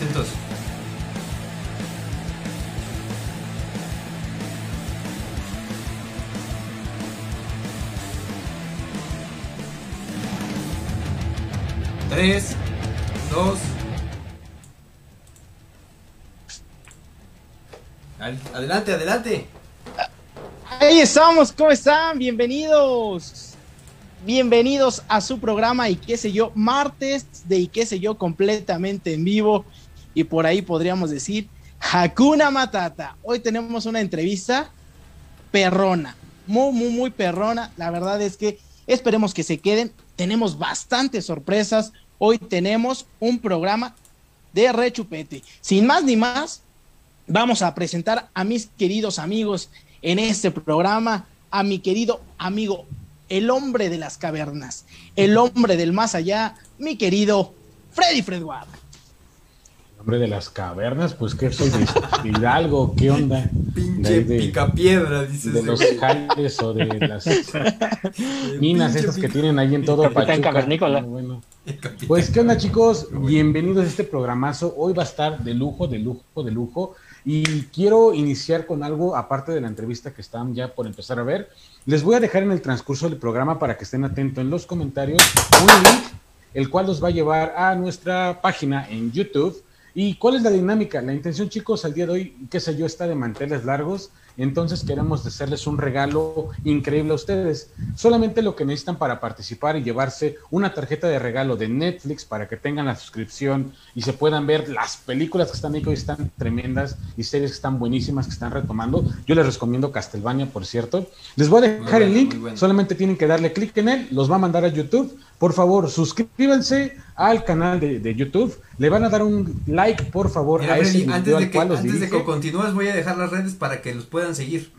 atentos. Tres, dos. Adelante, adelante. Ahí estamos, ¿cómo están? Bienvenidos. Bienvenidos a su programa y qué sé yo, martes de y qué sé yo completamente en vivo y por ahí podríamos decir Hakuna Matata. Hoy tenemos una entrevista perrona, muy, muy, muy perrona. La verdad es que esperemos que se queden. Tenemos bastantes sorpresas. Hoy tenemos un programa de rechupete. Sin más ni más, vamos a presentar a mis queridos amigos en este programa, a mi querido amigo, el hombre de las cavernas, el hombre del más allá, mi querido Freddy Fredward. Hombre de las cavernas, pues que soy de Hidalgo, ¿qué onda? Pinche de, picapiedra, dices. De los jales o de las minas estas que tienen ahí en todo Pachuca. Cavernícola. Bueno. Pues qué onda chicos, bienvenidos a este programazo. Hoy va a estar de lujo, de lujo, de lujo. Y quiero iniciar con algo, aparte de la entrevista que están ya por empezar a ver. Les voy a dejar en el transcurso del programa para que estén atentos en los comentarios un link, el cual los va a llevar a nuestra página en YouTube ¿Y cuál es la dinámica? La intención, chicos, al día de hoy, qué sé yo, está de manteles largos. Entonces queremos hacerles un regalo increíble a ustedes. Solamente lo que necesitan para participar y llevarse una tarjeta de regalo de Netflix para que tengan la suscripción y se puedan ver las películas que están ahí, que hoy están tremendas y series que están buenísimas, que están retomando. Yo les recomiendo Castlevania, por cierto. Les voy a dejar el link, solamente tienen que darle clic en él, los va a mandar a YouTube. Por favor, suscríbanse al canal de, YouTube. Le van a dar un like, por favor, a ese video antes de que, Antes de que continúes, voy a dejar las redes para que los puedan seguir.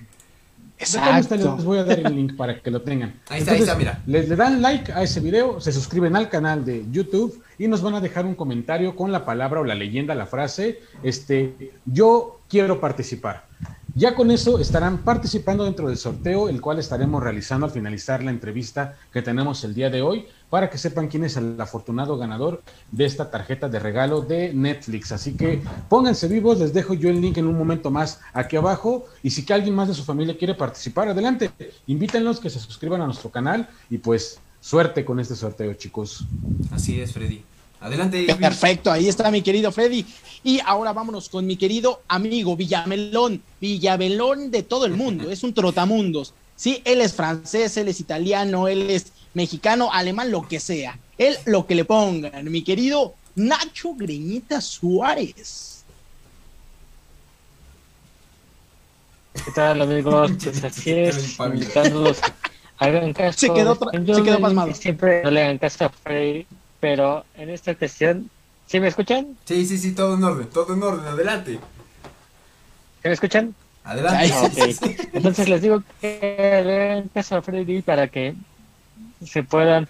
Exacto. Les voy a dar el link para que lo tengan. Ahí está, ahí está, mira. Le, le, dan like a ese video, se suscriben al canal de YouTube y nos van a dejar un comentario con la palabra o la leyenda, la frase, este, yo quiero participar. Ya con eso estarán participando dentro del sorteo, el cual estaremos realizando al finalizar la entrevista que tenemos el día de hoy, para que sepan quién es el afortunado ganador de esta tarjeta de regalo de Netflix. Así que pónganse vivos, les dejo yo el link en un momento más aquí abajo. Y si que alguien más de su familia quiere participar, adelante, invítenlos que se suscriban a nuestro canal y pues suerte con este sorteo, chicos. Así es, Freddy. Adelante. Perfecto, ahí está mi querido Freddy. Y ahora vámonos con mi querido amigo Villamelón, Villamelón de todo el mundo, es un trotamundos. Sí, él es francés, él es italiano, él es mexicano, alemán, lo que sea. Él lo que le pongan, mi querido Nacho Greñita Suárez. ¿Qué tal amigos? Pues así es, hagan caso. Se quedó, se quedó pasmado. Siempre no le hagan caso a Freddy pero en esta cuestión, ¿sí me escuchan? Sí, sí, sí, todo en orden, todo en orden, adelante. ¿Sí me escuchan? Adelante. Entonces les digo que den caso a Freddy para que se puedan,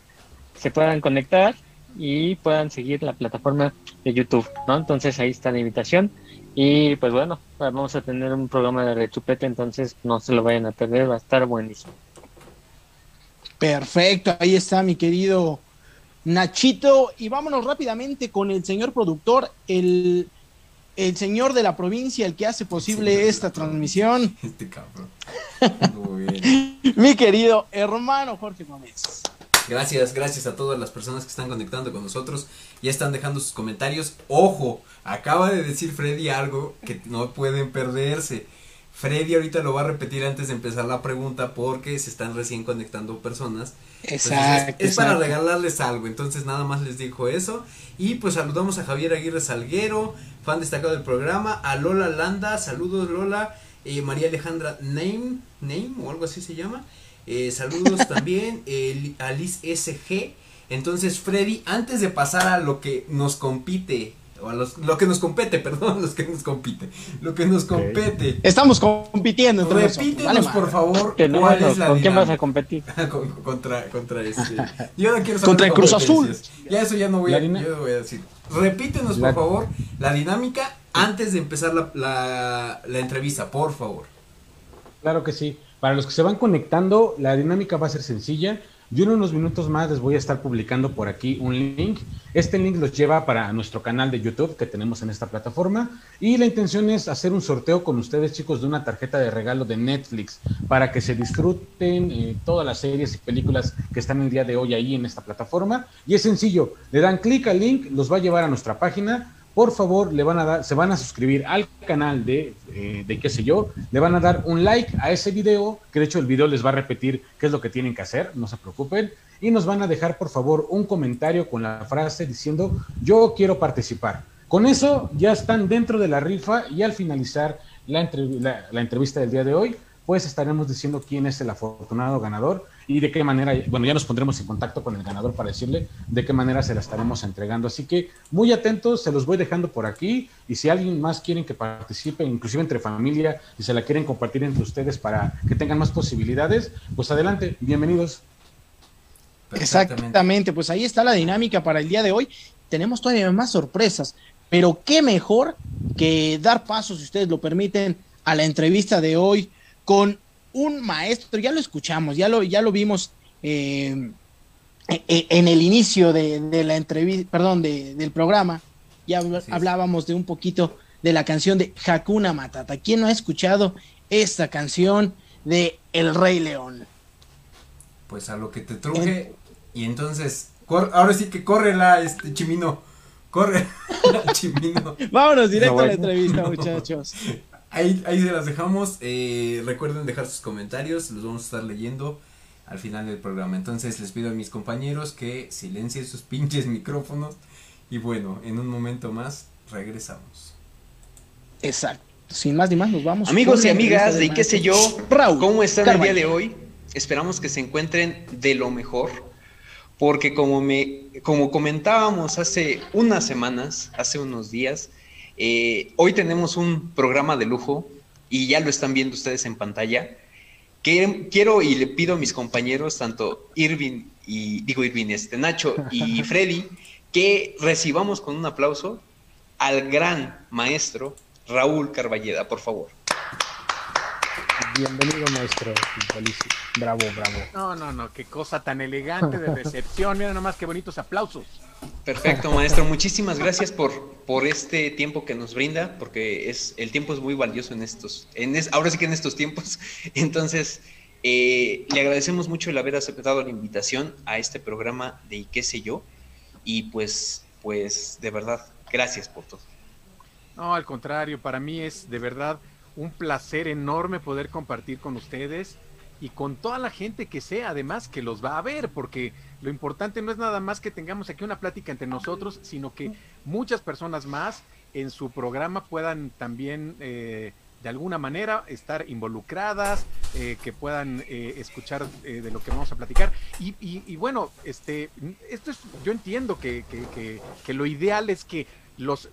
se puedan conectar y puedan seguir la plataforma de YouTube, ¿no? Entonces ahí está la invitación. Y pues bueno, vamos a tener un programa de rechupete, entonces no se lo vayan a perder, va a estar buenísimo. Perfecto, ahí está mi querido Nachito, y vámonos rápidamente con el señor productor, el, el señor de la provincia, el que hace posible esta transmisión. Este cabrón. Mi querido hermano Jorge Gómez. Gracias, gracias a todas las personas que están conectando con nosotros. Ya están dejando sus comentarios. Ojo, acaba de decir Freddy algo que no pueden perderse. Freddy ahorita lo va a repetir antes de empezar la pregunta porque se están recién conectando personas. Exacto. Es, para regalarles algo, entonces nada más les dijo eso. Y pues saludamos a Javier Aguirre Salguero, fan destacado del programa, a Lola Landa, saludos Lola, eh, María Alejandra Name, Name o algo así se llama. Eh, saludos también a Liz SG. Entonces Freddy, antes de pasar a lo que nos compite o a los, lo que nos compete, perdón, los que nos compite, lo que nos compete. Estamos compitiendo entre Repítenos, por favor, no, cuál es la ¿Con quién vas a competir? contra, contra este. Yo no quiero saber Contra el Cruz Azul. Ya eso ya no voy, a, yo voy a decir. Repítenos, por favor, la dinámica antes de empezar la, la, la entrevista, por favor. Claro que sí. Para los que se van conectando, la dinámica va a ser sencilla Yo en unos minutos más les voy a estar publicando por aquí un link. Este link los lleva para nuestro canal de YouTube que tenemos en esta plataforma. Y la intención es hacer un sorteo con ustedes, chicos, de una tarjeta de regalo de Netflix para que se disfruten eh, todas las series y películas que están el día de hoy ahí en esta plataforma. Y es sencillo, le dan clic al link, los va a llevar a nuestra página por favor, le van a dar, se van a suscribir al canal de, eh, de qué sé yo, le van a dar un like a ese video, que de hecho el video les va a repetir qué es lo que tienen que hacer, no se preocupen, y nos van a dejar por favor un comentario con la frase diciendo yo quiero participar. Con eso ya están dentro de la rifa y al finalizar la, la entrevista del día de hoy, pues estaremos diciendo quién es el afortunado ganador y de qué manera, bueno, ya nos pondremos en contacto con el ganador para decirle de qué manera se la estaremos entregando. Así que muy atentos, se los voy dejando por aquí y si alguien más quieren que participe, inclusive entre familia, y se la quieren compartir entre ustedes para que tengan más posibilidades, pues adelante, bienvenidos. Exactamente, pues ahí está la dinámica para el día de hoy. Tenemos todavía más sorpresas, pero qué mejor que dar paso, si ustedes lo permiten, a la entrevista de hoy con un maestro, ya lo escuchamos, ya lo, ya lo vimos eh, e, e, en el inicio de, la entrevista, perdón, del programa, ya hablábamos de un poquito de la canción de Hakuna Matata. ¿Quién no ha escuchado esta canción de El Rey León? Pues a lo que te truje, y entonces, ahora sí que corre la este Chimino, corre Chimino. Vámonos directo a la entrevista, muchachos. Ahí, ahí se las dejamos. Eh, recuerden dejar sus comentarios, los vamos a estar leyendo al final del programa. Entonces les pido a mis compañeros que silencien sus pinches micrófonos. Y bueno, en un momento más regresamos. Exacto. Sin más ni más, nos vamos. Amigos y amigas de, qué sé yo, Raúl, ¿cómo están el día de hoy? Esperamos que se encuentren de lo mejor. Porque como me, como comentábamos hace unas semanas, hace unos días, eh, hoy tenemos un programa de lujo y ya lo están viendo ustedes en pantalla. quiero y le pido a mis compañeros, tanto Irving y digo Irving, este Nacho y Freddy, que recibamos con un aplauso al gran maestro Raúl Carballeda, por favor. Bienvenido, maestro. Bravo, bravo. No, no, no, qué cosa tan elegante de recepción. Mira nomás qué bonitos aplausos. Perfecto, maestro. Muchísimas gracias por, por este tiempo que nos brinda, porque es, el tiempo es muy valioso en estos, en ahora sí que en estos tiempos. Entonces, eh, le agradecemos mucho el haber aceptado la invitación a este programa de ¿Y qué sé yo? Y pues, pues, de verdad, gracias por todo. No, al contrario, para mí es de verdad un placer enorme poder compartir con ustedes y con toda la gente que sea, además, que los va a ver, porque lo importante no es nada más que tengamos aquí una plática entre nosotros, sino que muchas personas más en su programa puedan también eh, de alguna manera estar involucradas, eh, que puedan eh, escuchar de lo que vamos a platicar. Y, bueno, este, esto es, yo entiendo que, que, lo ideal es que los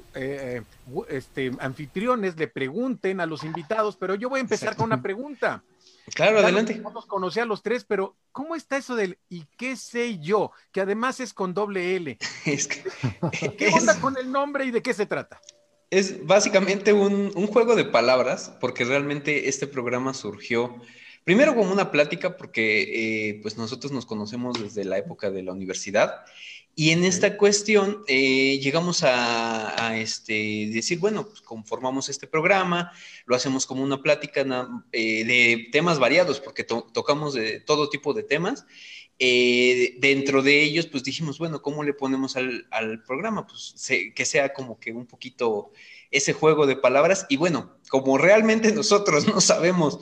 este, anfitriones le pregunten a los invitados, pero yo voy a empezar con una pregunta. Claro, adelante. Vamos conocer a los tres, pero ¿cómo está eso del y qué sé yo? Que además es con doble L. ¿Qué onda con el nombre y de qué se trata? Es básicamente un, juego de palabras, porque realmente este programa surgió primero como una plática, porque eh, pues nosotros nos conocemos desde la época de la universidad y en esta cuestión eh, llegamos a, este, decir, bueno, pues conformamos este programa, lo hacemos como una plática eh, de temas variados, porque tocamos de todo tipo de temas. Eh, dentro de ellos, pues dijimos, bueno, ¿cómo le ponemos al, programa? Pues que sea como que un poquito ese juego de palabras. Y bueno, como realmente nosotros no sabemos,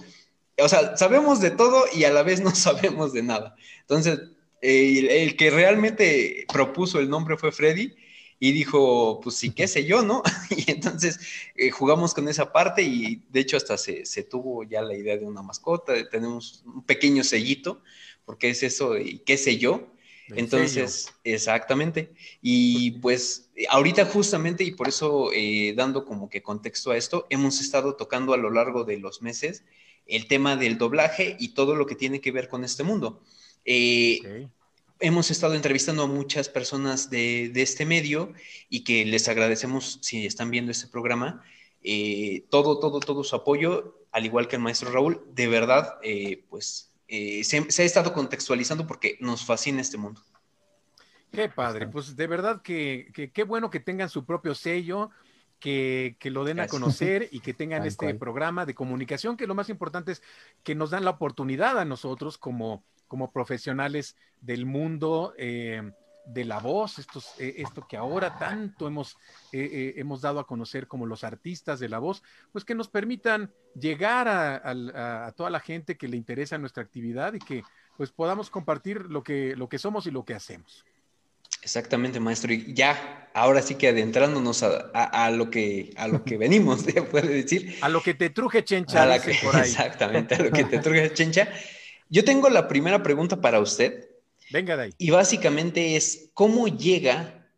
o sea, sabemos de todo y a la vez no sabemos de nada. Entonces, el, que realmente propuso el nombre fue Freddy y dijo, pues sí, qué sé yo, ¿no? y entonces eh, jugamos con esa parte y de hecho hasta se, tuvo ya la idea de una mascota, tenemos un pequeño sellito, porque es eso y qué sé yo. entonces, exactamente. Y pues ahorita justamente, y por eso eh, dando como que contexto a esto, hemos estado tocando a lo largo de los meses el tema del doblaje y todo lo que tiene que ver con este mundo. Eh, hemos estado entrevistando a muchas personas de, este medio y que les agradecemos si están viendo este programa. Eh, todo, todo, todo su apoyo, al igual que el maestro Raúl, de verdad, eh, pues eh, se, se ha estado contextualizando porque nos fascina este mundo. Qué padre, pues de verdad que que- qué bueno que tengan su propio sello, que, que lo den a conocer y que tengan Tal este cual. programa de comunicación, que lo más importante es que nos dan la oportunidad a nosotros como, como profesionales del mundo eh, de la voz, estos, eh, esto que ahora tanto hemos, eh, hemos dado a conocer como los artistas de la voz, pues que nos permitan llegar a, al- a- a toda la gente que le interesa nuestra actividad y que pues podamos compartir lo que, lo que somos y lo que hacemos. Exactamente, maestro. Y ya, ahora sí que adentrándonos a, a- a lo que a lo que venimos, se puede decir. A lo que te truje chencha, A la dicen que- por ahí. exactamente, a lo que te truje chencha. Yo tengo la primera pregunta para usted Venga de ahí. y básicamente es ¿cómo llega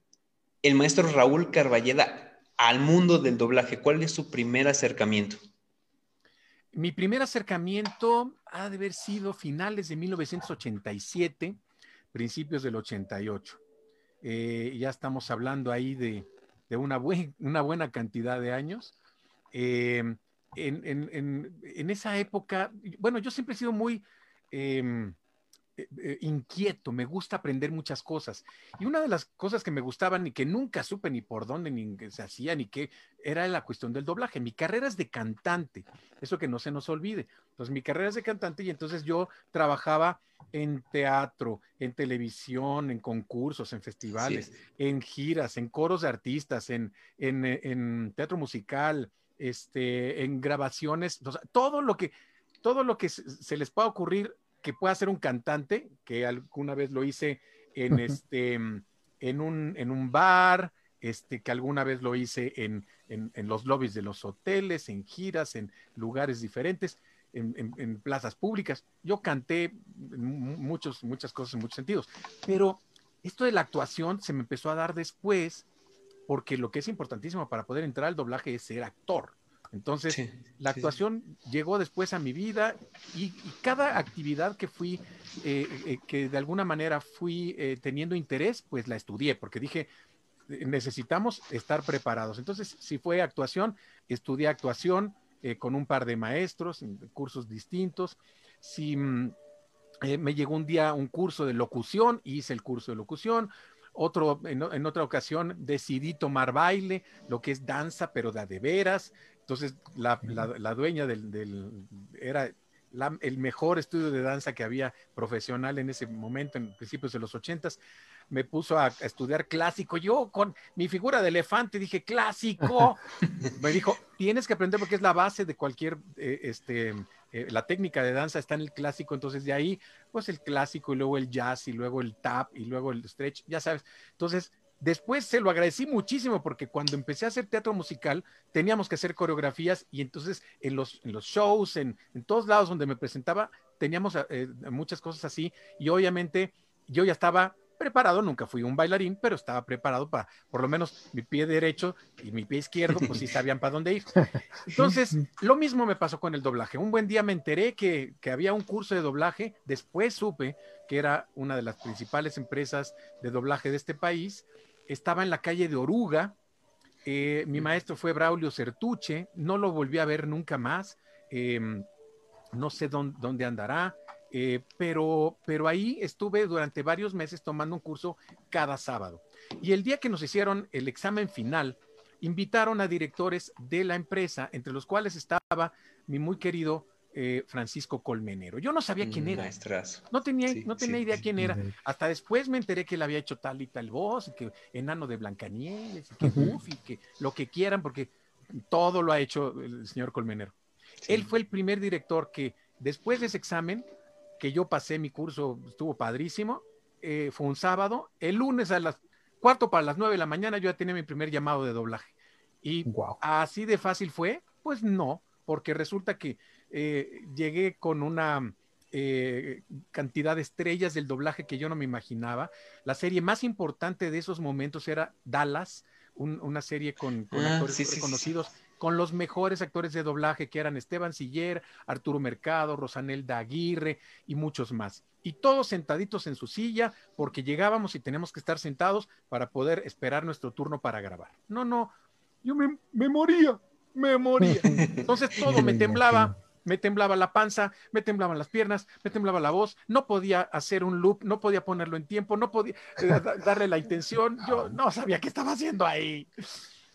el maestro Raúl Carballeda al mundo del doblaje? ¿Cuál es su primer acercamiento? Mi primer acercamiento ha de haber sido finales de 1987, principios del 88. Eh, ya estamos hablando ahí de, de una, buen- una buena cantidad de años. Eh, en, en- en- en esa época, bueno, yo siempre he sido muy eh, eh, inquieto, me gusta aprender muchas cosas. Y una de las cosas que me gustaban y que nunca supe ni por dónde ni se hacía ni qué, era la cuestión del doblaje. Mi carrera es de cantante, eso que no se nos olvide. Entonces, mi carrera es de cantante y entonces yo trabajaba en teatro, en televisión, en concursos, en festivales Sí. en giras, en coros de artistas, en, en, en teatro musical, este, en grabaciones, o sea, todo lo que, todo lo que se, les pueda ocurrir que pueda ser un cantante, que alguna vez lo hice en este, en un, en un bar, este, que alguna vez lo hice en, en, en los lobbies de los hoteles, en giras, en lugares diferentes, en, plazas públicas. Yo canté mu- muchos, muchas cosas en muchos sentidos, pero esto de la actuación se me empezó a dar después, porque lo que es importantísimo para poder entrar al doblaje es ser actor. Entonces, Sí, la sí. actuación llegó después a mi vida y, y cada actividad que fui, eh, eh, que de alguna manera fui eh, teniendo interés, pues la estudié, porque dije, necesitamos estar preparados. Entonces, si fue actuación, estudié actuación con un par de maestros, en cursos distintos. Si mm, me llegó un día un curso de locución, hice el curso de locución. Otro, en, en otra ocasión decidí tomar baile, lo que es danza, pero de de veras. Entonces, la, la- la dueña del, del- era la- el mejor estudio de danza que había profesional en ese momento, en principios de los ochentas, me puso a, a estudiar clásico. Yo con mi figura de elefante dije, clásico. me dijo, tienes que aprender porque es la base de cualquier, eh, este, eh, la técnica de danza está en el clásico, entonces de ahí, pues el clásico y luego el jazz y luego el tap y luego el stretch, ya sabes. Entonces, después se lo agradecí muchísimo porque cuando empecé a hacer teatro musical teníamos que hacer coreografías y entonces en los, en los shows, en, en todos lados donde me presentaba, teníamos eh, muchas cosas así y obviamente yo ya estaba preparado, nunca fui un bailarín, pero estaba preparado para, por lo menos mi pie derecho y mi pie izquierdo, pues sí sabían para dónde ir. Entonces, lo mismo me pasó con el doblaje. Un buen día me enteré que, que había un curso de doblaje, después supe que era una de las principales empresas de doblaje de este país, estaba en la calle de Oruga, eh, mi maestro fue Braulio Certuche, no lo volví a ver nunca más, eh, no sé dónde, dónde andará, eh, pero, pero ahí estuve durante varios meses tomando un curso cada sábado. Y el día que nos hicieron el examen final, invitaron a directores de la empresa, entre los cuales estaba mi muy querido eh, Francisco Colmenero. Yo no sabía quién Mm, era. Maestrazo. No tenía, Sí, no tenía sí, idea sí. quién era. Hasta después me enteré que él había hecho tal y tal voz, y que enano de Blancanieves, y que. Goofy, que lo que quieran, porque todo lo ha hecho el señor Colmenero. Sí. Él fue el primer director que después de ese examen, que yo pasé mi curso, estuvo padrísimo, eh, fue un sábado, el lunes a las cuarto para las nueve de la mañana yo ya tenía mi primer llamado de doblaje. Y Wow. así de fácil fue, pues no, porque resulta que eh, llegué con una eh, cantidad de estrellas del doblaje que yo no me imaginaba. La serie más importante de esos momentos era Dallas, un- una serie con, con Ah, actores sí, sí, sí, sí. reconocidos, con los mejores actores de doblaje que eran Esteban Siller, Arturo Mercado, Rosanelda Aguirre y muchos más. Y todos sentaditos en su silla porque llegábamos y tenemos que estar sentados para poder esperar nuestro turno para grabar. No, no, yo me, me moría, me moría. Entonces todo Me temblaba, me temblaba la panza, me temblaban las piernas, me temblaba la voz, no podía hacer un loop, no podía ponerlo en tiempo, no podía eh, darle la intención, yo no sabía qué estaba haciendo ahí.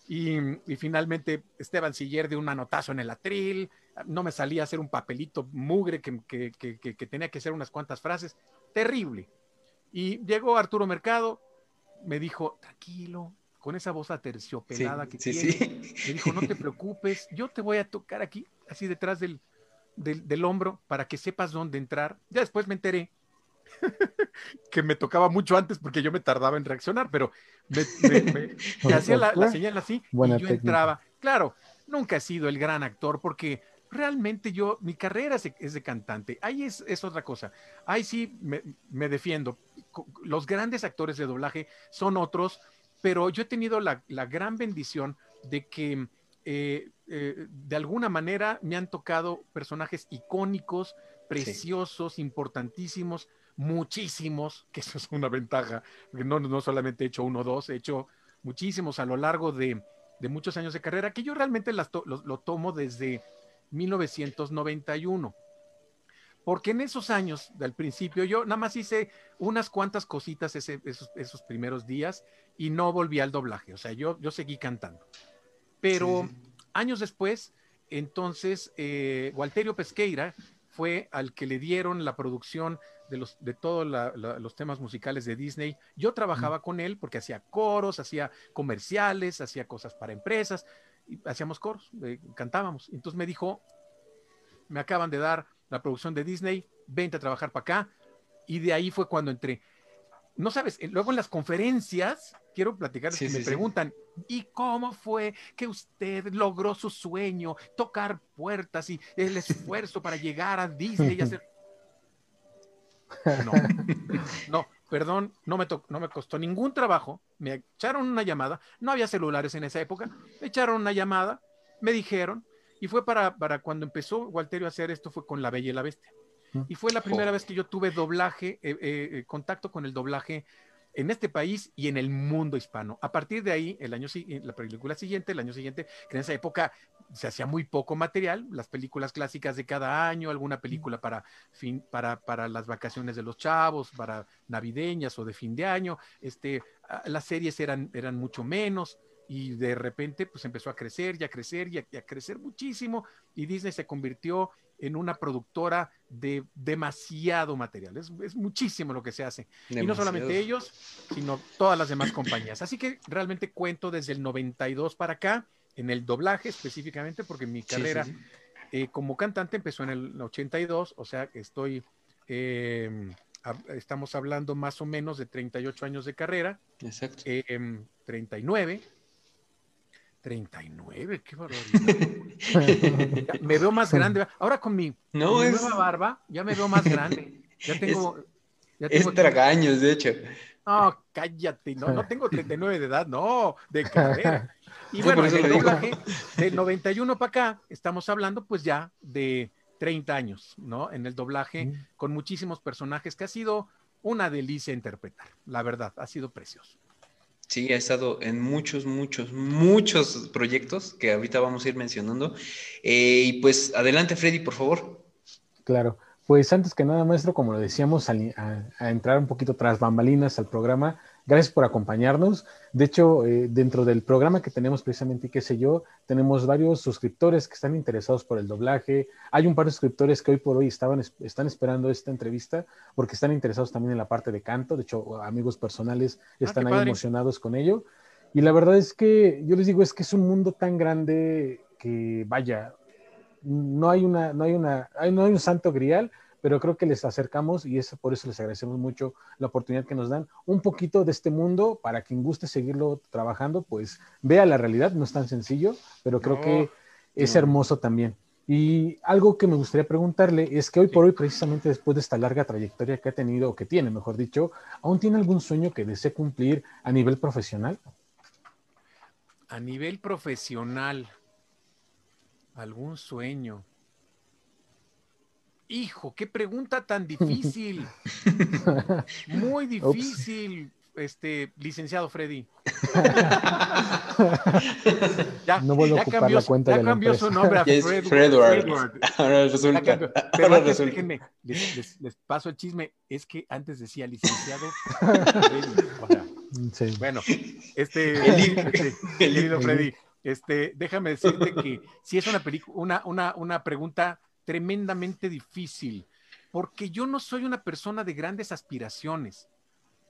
Y, finalmente Esteban Siller de un manotazo en el atril, no me salía a hacer un papelito mugre que, que tenía que hacer unas cuantas frases, terrible. Y llegó Arturo Mercado, me dijo, tranquilo, con esa voz aterciopelada que tiene. Me dijo, no te preocupes, yo te voy a tocar aquí, así detrás del, del, hombro, para que sepas dónde entrar. Ya después me enteré que me tocaba mucho antes porque yo me tardaba en reaccionar, pero me, hacía la, señal así y yo entraba. Claro, nunca he sido el gran actor porque realmente yo, mi carrera es de cantante. Ahí es, es otra cosa. Ahí sí me, me, defiendo. Los grandes actores de doblaje son otros, pero yo he tenido la, la gran bendición de que eh, eh, de alguna manera me han tocado personajes icónicos, preciosos, importantísimos, muchísimos, que eso es una ventaja. No, no solamente he hecho uno o dos, he hecho muchísimos a lo largo de, de muchos años de carrera, que yo realmente las lo tomo desde 1991. Porque en esos años, del principio, yo nada más hice unas cuantas cositas esos, primeros días y no volví al doblaje. O sea, yo, yo seguí cantando. Pero años después, entonces, eh, Walterio Pesqueira fue al que le dieron la producción de, los, de todos los temas musicales de Disney. Yo trabajaba con él porque hacía coros, hacía comerciales, hacía cosas para empresas hacíamos coros, eh, cantábamos. Entonces me dijo, me acaban de dar la producción de Disney, vente a trabajar para acá. Y de ahí fue cuando entré. No sabes, eh, luego en las conferencias, quiero platicar, me preguntan, ¿y cómo fue que usted logró su sueño, tocar puertas y el esfuerzo para llegar a Disney y hacer... No, no, perdón, no me, no me costó ningún trabajo, me echaron una llamada, no había celulares en esa época, me echaron una llamada, me dijeron, y fue para, para cuando empezó Walterio a hacer esto, fue con La Bella y la Bestia. Y fue la primera vez que yo tuve doblaje, eh, eh, eh, contacto con el doblaje en este país y en el mundo hispano. A partir de ahí, el año la película siguiente, el año siguiente, que en esa época se hacía muy poco material, las películas clásicas de cada año, alguna película para fin, para, para las vacaciones de los chavos, para navideñas o de fin de año, este, ah, las series eran, eran mucho menos y de repente pues empezó a crecer y a crecer y a, crecer muchísimo y Disney se convirtió en una productora de demasiado material. Es, muchísimo lo que se hace. Y no solamente ellos, sino todas las demás compañías. Así que realmente cuento desde el 92 para acá, en el doblaje específicamente, porque mi carrera eh, como cantante empezó en el 82, o sea, estoy, em, estamos hablando más o menos de 38 años de carrera. Exacto. 39 em, 39, qué barbaridad. me veo más grande. Ahora con mi, nueva barba, ya me veo más grande. Ya tengo. Es, ya tragaños, de hecho. No, cállate, no, no tengo 39 de edad, no, de carrera. Y bueno, el doblaje, del 91 para acá, estamos hablando pues ya de 30 años, ¿no? En el doblaje, mm. con muchísimos personajes que ha sido una delicia interpretar, la verdad, ha sido precioso. Sí, ha estado en muchos, muchos, muchos proyectos que ahorita vamos a ir mencionando. Eh, y pues adelante, Freddy, por favor. Claro, pues antes que nada, maestro, como lo decíamos, a, a entrar un poquito tras bambalinas al programa, Gracias por acompañarnos. De hecho, eh, dentro del programa que tenemos precisamente, qué sé yo, tenemos varios suscriptores que están interesados por el doblaje. Hay un par de suscriptores que hoy por hoy estaban, están esperando esta entrevista porque están interesados también en la parte de canto. De hecho, amigos personales ah, están ahí emocionados con ello. Y la verdad es que yo les digo, es que es un mundo tan grande que, vaya, no hay una, no hay una, no hay un santo grial, pero creo que les acercamos y es por eso les agradecemos mucho la oportunidad que nos dan un poquito de este mundo para quien guste seguirlo trabajando, pues vea la realidad, no es tan sencillo, pero creo que es hermoso también. Y algo que me gustaría preguntarle es que hoy por hoy, precisamente después de esta larga trayectoria que ha tenido, o que tiene, mejor dicho, ¿aún tiene algún sueño que desee cumplir a nivel profesional? A nivel profesional, algún sueño. Hijo, qué pregunta tan difícil. Muy difícil. este, licenciado Freddy. ya, no vuelvo a ocupar cambió, la cuenta ya de la cambió su nombre a Yes, Fred, Fredward. Fredward. Ahora resulta. Pero Ahora antes, resulta. déjenme, les, les- les paso el chisme. Es que antes decía licenciado. Freddy. O sea, Sí. bueno, este, Eli- este, querido Freddy, este, déjame decirte que si es una película, una, una, una pregunta tremendamente difícil, porque yo no soy una persona de grandes aspiraciones.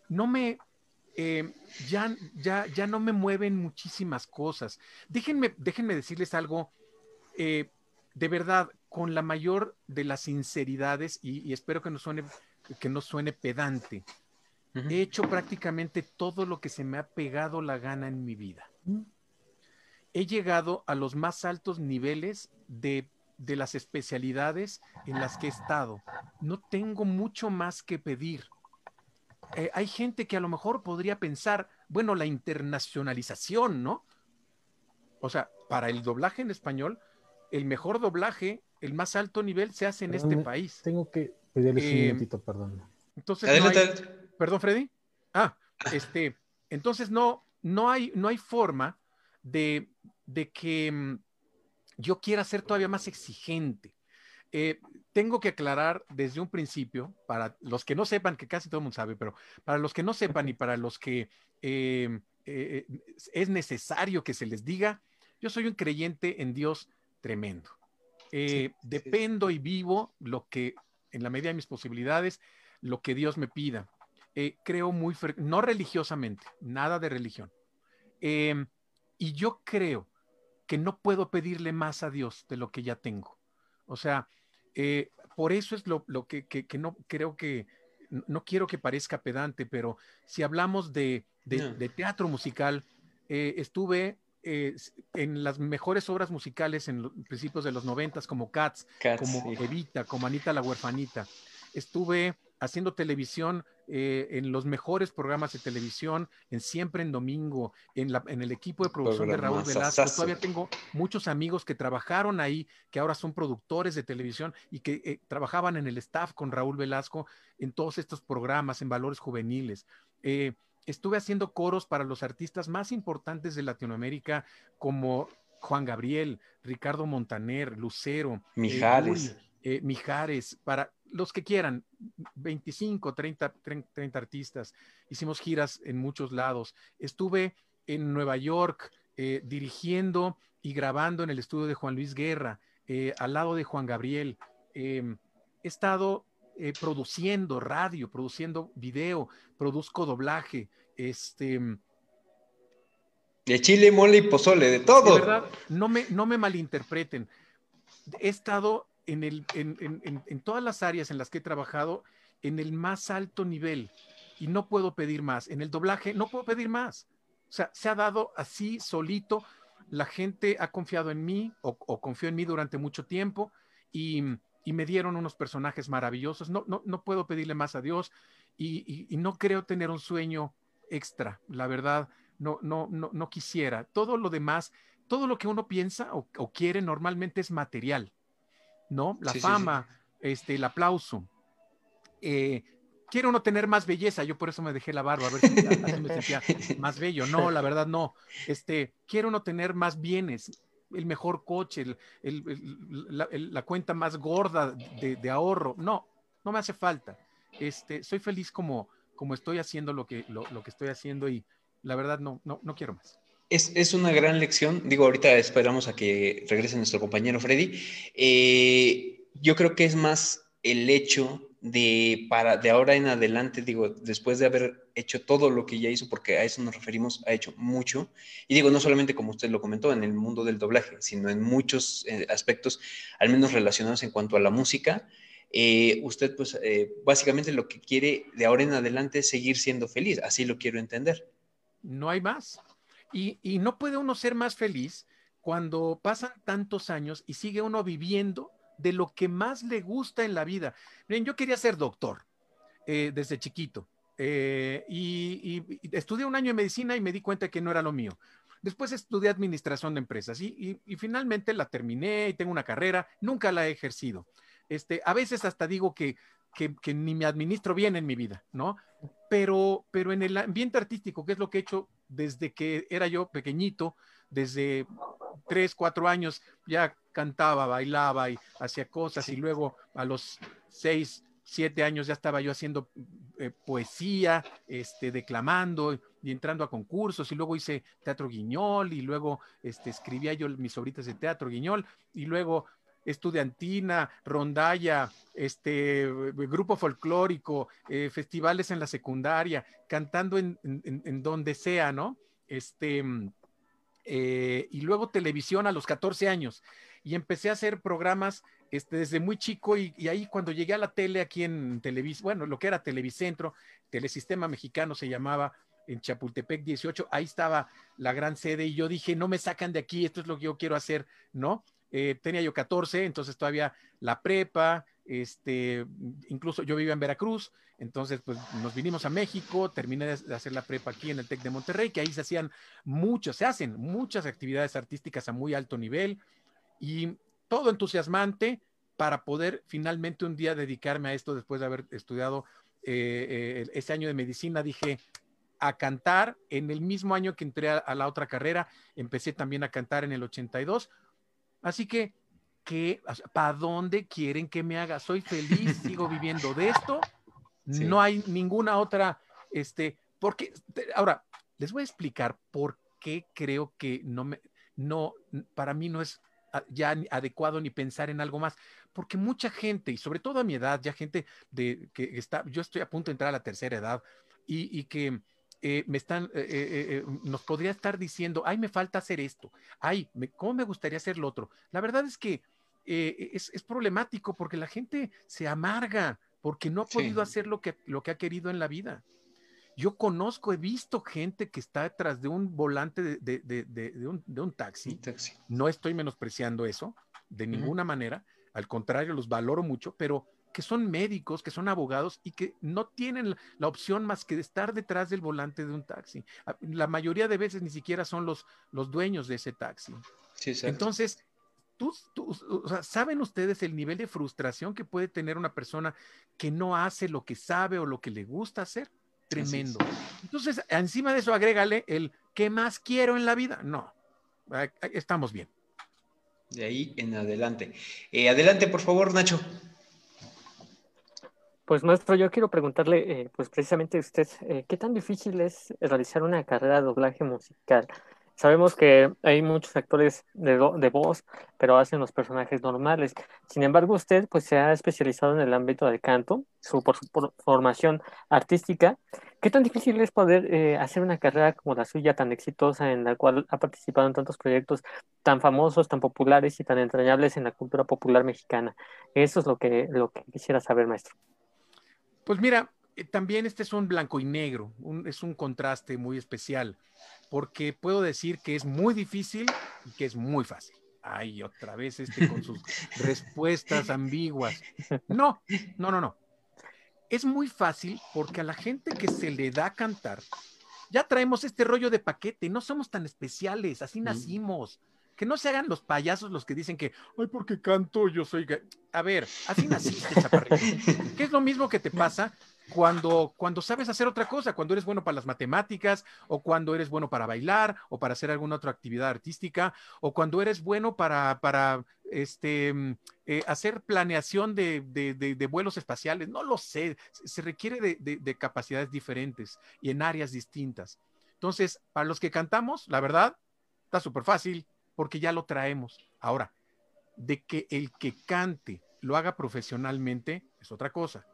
No me, eh, ya, ya, ya no me mueven muchísimas cosas. Déjenme, déjenme decirles algo, eh, de verdad, con la mayor de las sinceridades, y, y espero que no suene, que no suene pedante. He hecho prácticamente todo lo que se me ha pegado la gana en mi vida. He llegado a los más altos niveles de, de las especialidades en las que he estado. No tengo mucho más que pedir. Eh, hay gente que a lo mejor podría pensar, bueno, la internacionalización, ¿no? O sea, para el doblaje en español, el mejor doblaje, el más alto nivel se hace en este país. Tengo que pedirles un Eh, minutito, perdón. Entonces, no Adelante, hay- adelante. Perdón, Freddy. Ah, este, entonces no, no hay, no hay forma de, de que mm, yo quiera ser todavía más exigente. Eh, tengo que aclarar desde un principio, para los que no sepan, que casi todo el mundo sabe, pero para los que no sepan y para los que eh, eh, es necesario que se les diga, yo soy un creyente en Dios tremendo. Dependo y vivo lo que, en la medida de mis posibilidades, lo que Dios me pida. Creo muy, no religiosamente, nada de religión. Eh, y yo creo que no puedo pedirle más a Dios de lo que ya tengo. O sea, eh, por eso es lo, lo que, que- que no creo que, no quiero que parezca pedante, pero si hablamos de, de- No. de teatro musical, eh, estuve eh, en las mejores obras musicales en los principios de los noventas, como Cats, Cats, como sí. Evita, como Anita la huerfanita. Estuve haciendo televisión eh, en los mejores programas de televisión, en Siempre en Domingo, en, la, en el equipo de producción de Raúl Velasco. Todavía tengo muchos amigos que trabajaron ahí, que ahora son productores de televisión y que eh, trabajaban en el staff con Raúl Velasco en todos estos programas, en Valores Juveniles. Eh, estuve haciendo coros para los artistas más importantes de Latinoamérica, como Juan Gabriel, Ricardo Montaner, Lucero, Mijares. Eh, Mijares, para los que quieran, 25, 30, 30, 30 artistas. Hicimos giras en muchos lados. Estuve en Nueva York eh, dirigiendo y grabando en el estudio de Juan Luis Guerra, eh, al lado de Juan Gabriel. Eh, he estado eh, produciendo radio, produciendo video, produzco doblaje, este, De chile, mole y pozole, de todo. de verdad, no me, no me malinterpreten. He estado en, todas las áreas en las que he trabajado en el más alto nivel y no puedo pedir más. En el doblaje no puedo pedir más. O sea, se ha dado así solito. La gente ha confiado en mí o, confió en mí durante mucho tiempo y, me dieron unos personajes maravillosos. No, no, no puedo pedirle más a Dios y, no creo tener un sueño extra. La verdad, no, no, no, no quisiera. Todo lo demás, todo lo que uno piensa o quiere normalmente es material, ¿no? La Sí, sí, fama, este, el aplauso. Eh, quiere uno tener más belleza, yo por eso me dejé la barba, a ver si me sentía más bello. No, la verdad no. Este, quiere uno tener más bienes, el mejor coche, el- el- el- la, cuenta más gorda de, de ahorro. No, no me hace falta. Este, soy feliz como, como estoy haciendo lo que, lo, lo que estoy haciendo y la verdad no, no, no quiero más. Es, una gran lección. Digo, ahorita esperamos a que regrese nuestro compañero Freddy. Eh, yo creo que es más el hecho de, para, de ahora en adelante, digo, después de haber hecho todo lo que ya hizo, porque a eso nos referimos, ha hecho mucho. Y digo, no solamente como usted lo comentó, en el mundo del doblaje, sino en muchos eh, aspectos, al menos relacionados en cuanto a la música. Eh, usted, pues, básicamente lo que quiere de ahora en adelante es seguir siendo feliz. Así lo quiero entender. no hay más. Y, no puede uno ser más feliz cuando pasan tantos años y sigue uno viviendo de lo que más le gusta en la vida. Miren, yo quería ser doctor eh, desde chiquito eh, y, estudié un año de medicina y me di cuenta que no era lo mío. Después estudié administración de empresas y, finalmente la terminé y tengo una carrera, nunca la he ejercido. Este, a veces hasta digo que que, que ni me administro bien en mi vida, ¿no? Pero, pero en el ambiente artístico, que es lo que he hecho desde que era yo pequeñito, desde tres, cuatro años, ya cantaba, bailaba y hacía cosas y luego a los seis, siete años ya estaba yo haciendo eh, poesía, este, declamando y entrando a concursos y luego hice teatro guiñol y luego este, escribía yo mis obritas de teatro guiñol y luego estudiantina, rondalla, este, grupo folclórico, eh, festivales en la secundaria, cantando en, donde sea, ¿no? Este, eh, y luego televisión a los 14 años. Y empecé a hacer programas este, desde muy chico y, ahí cuando llegué a la tele aquí en Televis, bueno, lo que era Televicentro, Telesistema Mexicano se llamaba en Chapultepec 18, ahí estaba la gran sede y yo dije, no me sacan de aquí, esto es lo que yo quiero hacer, ¿no? Eh, tenía yo 14, entonces todavía la prepa, este, incluso yo vivía en Veracruz, entonces pues nos vinimos a México, terminé de hacer la prepa aquí en el TEC de Monterrey, que ahí se hacían muchos, se hacen muchas actividades artísticas a muy alto nivel y todo entusiasmante para poder finalmente un día dedicarme a esto después de haber estudiado eh, eh, ese año de medicina. Dije, a cantar en el mismo año que entré a, la otra carrera, empecé también a cantar en el 82. Así que, ¿para dónde quieren que me haga? Soy feliz, sigo viviendo de esto. No hay ninguna otra, este, porque, ahora, les voy a explicar por qué creo que no me, no, para mí no es ya adecuado ni pensar en algo más, porque mucha gente, y sobre todo a mi edad, ya gente de que está, yo estoy a punto de entrar a la tercera edad y, que eh, me están, eh, eh, nos podría estar diciendo, ay, me falta hacer esto, ay, me, ¿cómo me gustaría hacer lo otro? La verdad es que es, es, problemático porque la gente se amarga porque no ha podido hacer lo que, lo que ha querido en la vida. Yo conozco, he visto gente que está detrás de un volante de, un, taxi. No estoy menospreciando eso de ninguna manera. Al contrario, los valoro mucho, pero que son médicos, que son abogados y que no tienen la opción más que de estar detrás del volante de un taxi. Ah, la mayoría de veces ni siquiera son los, los dueños de ese taxi. Entonces, ¿saben ustedes el nivel de frustración que puede tener una persona que no hace lo que sabe o lo que le gusta hacer? Tremendo. Entonces, encima de eso, agrégale el ¿qué más quiero en la vida? No, estamos bien. De ahí en adelante. Eh, adelante, por favor, Nacho. Pues maestro, yo quiero preguntarle, eh, pues precisamente a usted, eh, ¿qué tan difícil es realizar una carrera de doblaje musical? Sabemos que hay muchos actores de, de, voz, pero hacen los personajes normales. Sin embargo, usted pues se ha especializado en el ámbito del canto, su, por su formación artística. ¿Qué tan difícil es poder eh, hacer una carrera como la suya, tan exitosa, en la cual ha participado en tantos proyectos tan famosos, tan populares y tan entrañables en la cultura popular mexicana? Eso es lo que, lo que quisiera saber, maestro. Pues mira, eh, también este es un blanco y negro, es un contraste muy especial, porque puedo decir que es muy difícil y que es muy fácil. Ay, otra vez este con sus respuestas ambiguas. No, no, no, no. Es muy fácil porque a la gente que se le da a cantar, ya traemos este rollo de paquete, no somos tan especiales, así nacimos. Que no se hagan los payasos los que dicen que, ay, porque canto, yo soy... A ver, así naciste, chaparrito. ¿Qué es lo mismo que te pasa cuando, cuando sabes hacer otra cosa, cuando eres bueno para las matemáticas, o cuando eres bueno para bailar, o para hacer alguna otra actividad artística, o cuando eres bueno para, para este, mm, eh, hacer planeación de, de, vuelos espaciales, no lo sé, se requiere de, capacidades diferentes y en áreas distintas. Entonces, para los que cantamos, la verdad, está súper fácil porque ya lo traemos. Ahora, de que el que cante lo haga profesionalmente es otra cosa.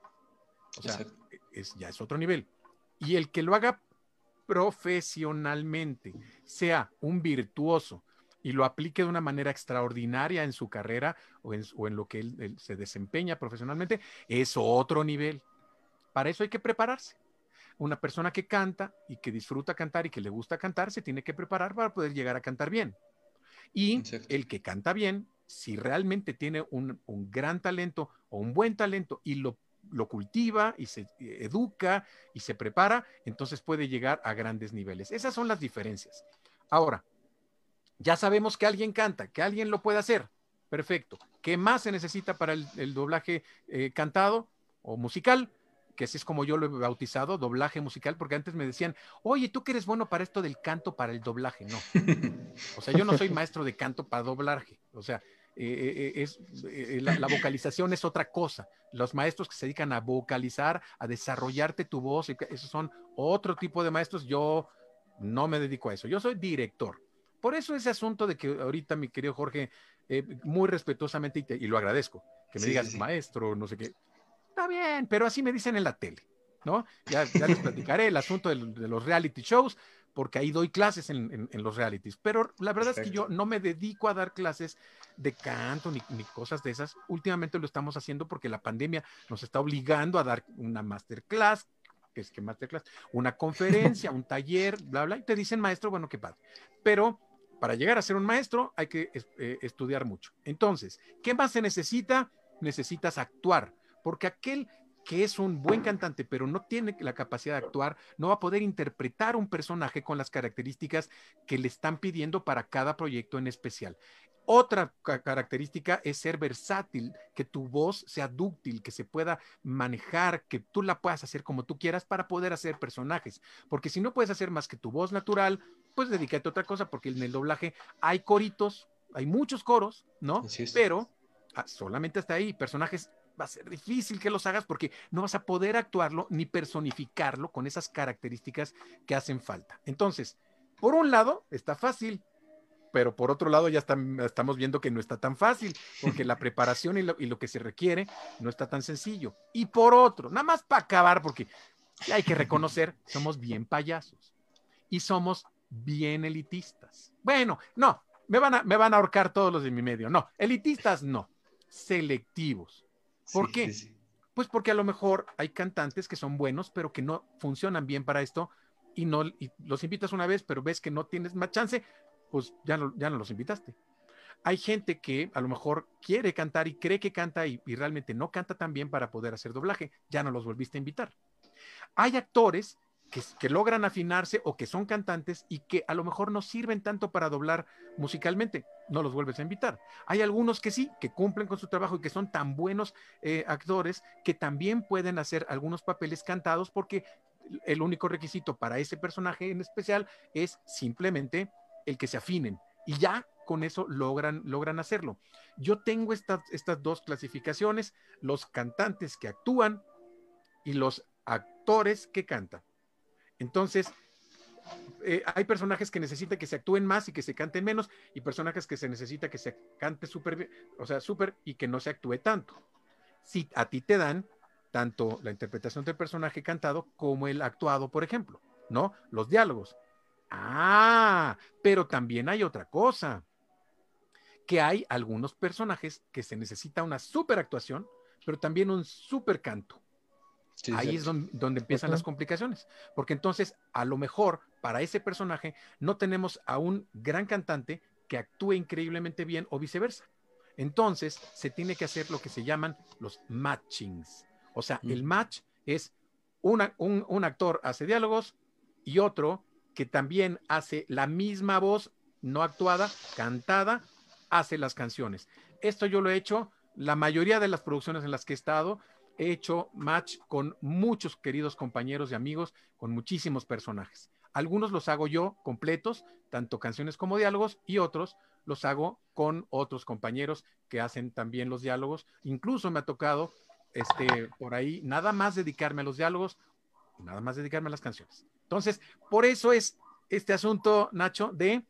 O sea, es, ya es otro nivel. Y el que lo haga profesionalmente, sea un virtuoso y lo aplique de una manera extraordinaria en su carrera o en, lo que él, se desempeña profesionalmente, es otro nivel. Para eso hay que prepararse. Una persona que canta y que disfruta cantar y que le gusta cantar, se tiene que preparar para poder llegar a cantar bien. Y el que canta bien, si realmente tiene un, un gran talento o un buen talento y lo lo cultiva y se educa y se prepara, entonces puede llegar a grandes niveles. Esas son las diferencias. Ahora, ya sabemos que alguien canta, que alguien lo puede hacer. Perfecto. ¿Qué más se necesita para el, doblaje eh, cantado? o musical, que así es como yo lo he bautizado, doblaje musical, porque antes me decían, oye, tú que eres bueno para esto del canto para el doblaje. No. O sea, yo no soy maestro de canto para doblaje. O sea, eh, eh, es, eh, la, la, vocalización es otra cosa. Los maestros que se dedican a vocalizar, a desarrollarte tu voz, esos son otro tipo de maestros. Yo no me dedico a eso. Yo soy director. Por eso ese asunto de que ahorita mi querido Jorge, muy respetuosamente, y, te, y, lo agradezco, que me sí, digas sí. maestro, no sé qué. Está bien, pero así me dicen en la tele, ¿no? Ya, ya les platicaré el asunto de, de los reality shows porque ahí doy clases en, en, en los realities. Pero la verdad Perfecto. es que yo no me dedico a dar clases de canto ni, ni, cosas de esas. Últimamente lo estamos haciendo porque la pandemia nos está obligando a dar una masterclass, que es que masterclass, una conferencia, un taller, bla, bla, y te dicen maestro, bueno, qué padre. Pero para llegar a ser un maestro hay que eh, estudiar mucho. Entonces, ¿qué más se necesita? Necesitas actuar, porque aquel que es un buen cantante, pero no tiene la capacidad de actuar, no va a poder interpretar un personaje con las características que le están pidiendo para cada proyecto en especial. Otra característica es ser versátil, que tu voz sea dúctil, que se pueda manejar, que tú la puedas hacer como tú quieras para poder hacer personajes. Porque si no puedes hacer más que tu voz natural, pues dedícate a otra cosa, porque en el doblaje hay coritos, hay muchos coros, ¿no? Pero ah, solamente hasta ahí, personajes va a ser difícil que los hagas porque no vas a poder actuarlo ni personificarlo con esas características que hacen falta. Entonces, por un lado, está fácil, pero por otro lado ya está, estamos viendo que no está tan fácil, porque la preparación y lo, y lo, que se requiere no está tan sencillo. Y por otro, nada más para acabar, porque hay que reconocer, somos bien payasos y somos bien elitistas. Bueno, no, me van a, me van a ahorcar todos los de mi medio. No, elitistas no, selectivos. ¿Por sí, qué? Sí. Pues porque a lo mejor hay cantantes que son buenos, pero que no funcionan bien para esto y no y los invitas una vez, pero ves que no tienes más chance, pues ya no, ya no los invitaste. Hay gente que a lo mejor quiere cantar y cree que canta y, y realmente no canta tan bien para poder hacer doblaje, ya no los volviste a invitar. Hay actores que, logran afinarse o que son cantantes y que a lo mejor no sirven tanto para doblar musicalmente, no los vuelves a invitar. Hay algunos que sí, que cumplen con su trabajo y que son tan buenos eh, actores que también pueden hacer algunos papeles cantados porque el único requisito para ese personaje en especial es simplemente el que se afinen y ya con eso logran, logran hacerlo. Yo tengo estas, estas dos clasificaciones, los cantantes que actúan y los actores que cantan. Entonces, eh, hay personajes que necesitan que se actúen más y que se canten menos, y personajes que se necesita que se cante súper bien, o sea, súper y que no se actúe tanto. Si a ti te dan tanto la interpretación del personaje cantado como el actuado, por ejemplo, ¿no? Los diálogos. Ah, pero también hay otra cosa, que hay algunos personajes que se necesita una super actuación, pero también un super canto. Sí, Ahí sí. es donde, donde empiezan uh -huh. las complicaciones, porque entonces a lo mejor para ese personaje no tenemos a un gran cantante que actúe increíblemente bien o viceversa. Entonces se tiene que hacer lo que se llaman los matchings. O sea, el match es una, un, un actor hace diálogos y otro que también hace la misma voz, no actuada, cantada, hace las canciones. Esto yo lo he hecho la mayoría de las producciones en las que he estado, he hecho match con muchos queridos compañeros y amigos, con muchísimos personajes. Algunos los hago yo completos, tanto canciones como diálogos, y otros los hago con otros compañeros que hacen también los diálogos. Incluso me ha tocado este, por ahí nada más dedicarme a los diálogos, nada más dedicarme a las canciones. Entonces, por eso es este asunto, Nacho, de,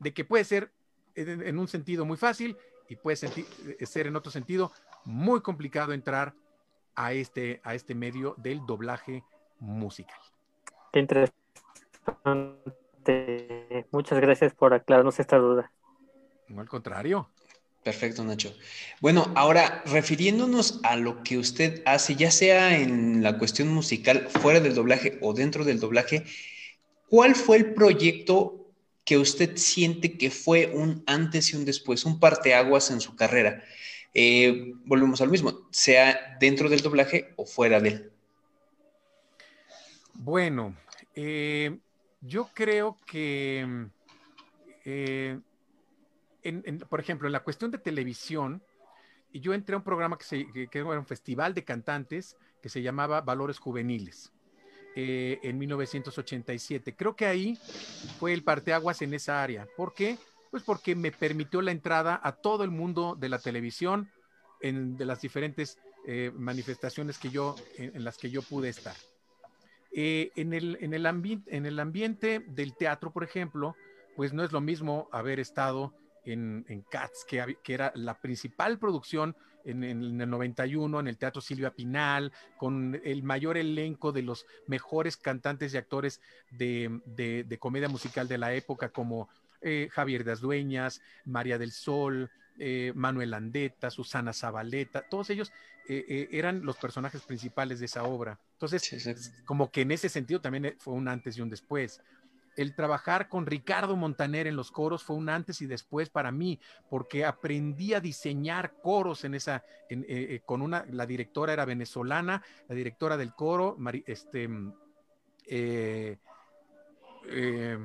de que puede ser en, en un sentido muy fácil y puede ser en otro sentido muy complicado entrar a este, a este medio del doblaje musical. Qué interesante. Muchas gracias por aclararnos esta duda. No, al contrario. Perfecto, Nacho. Bueno, ahora, refiriéndonos a lo que usted hace, ya sea en la cuestión musical, fuera del doblaje o dentro del doblaje, ¿cuál fue el proyecto que usted siente que fue un antes y un después, un parteaguas en su carrera? Eh, volvemos al mismo, sea dentro del doblaje o fuera de él. Bueno, eh, yo creo que, eh, por ejemplo, en la cuestión de televisión, yo entré a un programa que, se, que, era un festival de cantantes que se llamaba Valores Juveniles eh, en 1987. Creo que ahí fue el parteaguas en esa área. ¿Por qué? Pues porque me permitió la entrada a todo el mundo de la televisión, en, de las diferentes eh, manifestaciones que yo, en, las que yo pude estar. Eh, en, el, en, el en el ambiente del teatro, por ejemplo, pues no es lo mismo haber estado en, en Cats, que, que, era la principal producción en, en, el 91 en el Teatro Silvia Pinal, con el mayor elenco de los mejores cantantes y actores de, de, de comedia musical de la época, como eh, Javier Das Dueñas, María del Sol, eh, Manuel Andeta, Susana Zabaleta, todos ellos eh, eran los personajes principales de esa obra. Entonces, como que en ese sentido también fue un antes y un después el trabajar con Ricardo Montaner en los coros fue un antes y después para mí, porque aprendí a diseñar coros en esa, en, con una, la directora era venezolana, la directora del coro, este, eh, eh,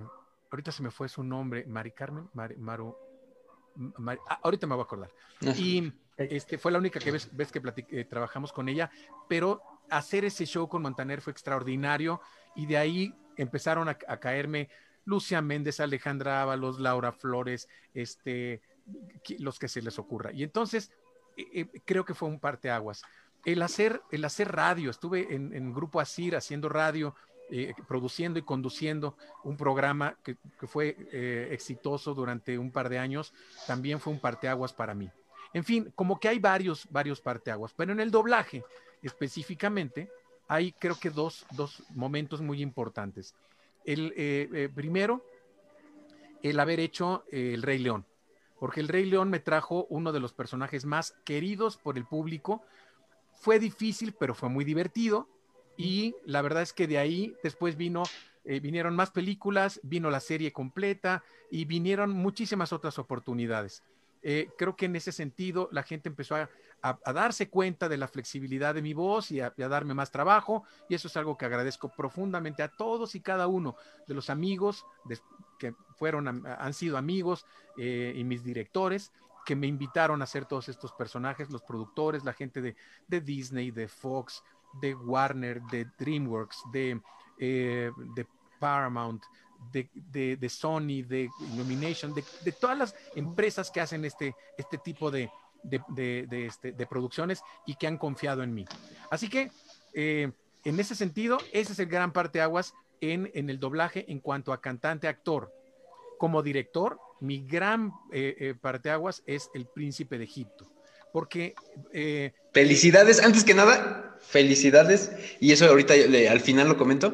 ahorita se me fue su nombre, Mari Carmen, Maru, ah, ahorita me voy a acordar. Y este, fue la única que ves, ves que trabajamos con ella, pero hacer ese show con Montaner fue extraordinario y de ahí empezaron a, caerme Lucia Méndez, Alejandra Ábalos, Laura Flores, este, los que se les ocurra. Y entonces eh, eh, creo que fue un parteaguas. El hacer, el hacer radio, estuve en, Grupo Asir haciendo radio, eh, produciendo y conduciendo un programa que, fue exitoso durante un par de años, también fue un parteaguas para mí. En fin, como que hay varios, varios parteaguas, pero en el doblaje específicamente, hay creo que dos, dos momentos muy importantes. El eh, eh, primero, el haber hecho eh, El Rey León, porque El Rey León me trajo uno de los personajes más queridos por el público. Fue difícil, pero fue muy divertido. Y la verdad es que de ahí después vino, vinieron más películas, vino la serie completa y vinieron muchísimas otras oportunidades. Eh, creo que en ese sentido la gente empezó a, darse cuenta de la flexibilidad de mi voz y a, darme más trabajo y eso es algo que agradezco profundamente a todos y cada uno de los amigos que fueron, han sido amigos eh, y mis directores que me invitaron a hacer todos estos personajes, los productores, la gente de, Disney, de Fox, de Warner, de DreamWorks, de, eh, de Paramount, de, de, Sony, de Illumination, de, de, todas las empresas que hacen este, este tipo de, este, de, producciones y que han confiado en mí. Así que, eh, en ese sentido, ese es el gran parteaguas en, en el doblaje en cuanto a cantante, actor. Como director, mi gran eh, eh, parteaguas es El Príncipe de Egipto. Porque. Felicidades, antes que nada, felicidades. Y eso ahorita al final lo comento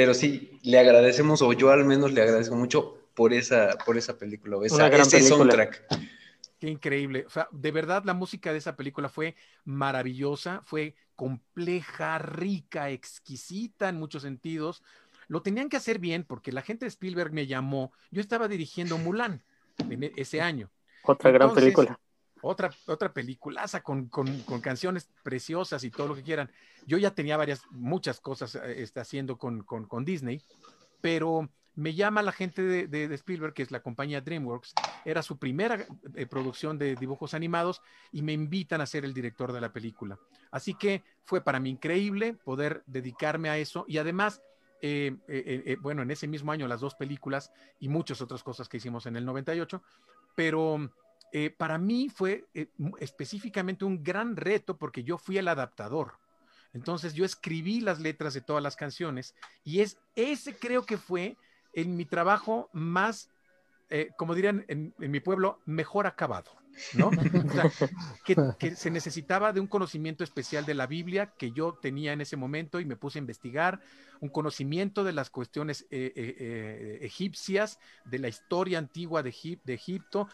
pero sí, le agradecemos, o yo al menos le agradezco mucho por esa, por esa película, esa, ese soundtrack. Qué increíble. O sea, de verdad la música de esa película fue maravillosa, fue compleja, rica, exquisita en muchos sentidos. Lo tenían que hacer bien porque la gente de Spielberg me llamó. Yo estaba dirigiendo Mulan en e, ese año. Otra gran película otra, otra peliculaza con, con, con, canciones preciosas y todo lo que quieran. Yo ya tenía varias, muchas cosas eh, está haciendo con, con, Disney, pero me llama la gente de, de, Spielberg, que es la compañía DreamWorks, era su primera eh, producción de dibujos animados y me invitan a ser el director de la película. Así que fue para mí increíble poder dedicarme a eso y además... Eh, bueno, en ese mismo año las dos películas y muchas otras cosas que hicimos en el 98, pero eh, para mí fue eh, específicamente un gran reto porque yo fui el adaptador. Entonces yo escribí las letras de todas las canciones y es ese creo que fue en mi trabajo más, eh, como dirían en, mi pueblo, mejor acabado. ¿no? que, se necesitaba de un conocimiento especial de la Biblia que yo tenía en ese momento y me puse a investigar, un conocimiento de las cuestiones egipcias, de la historia antigua de, de Egipto,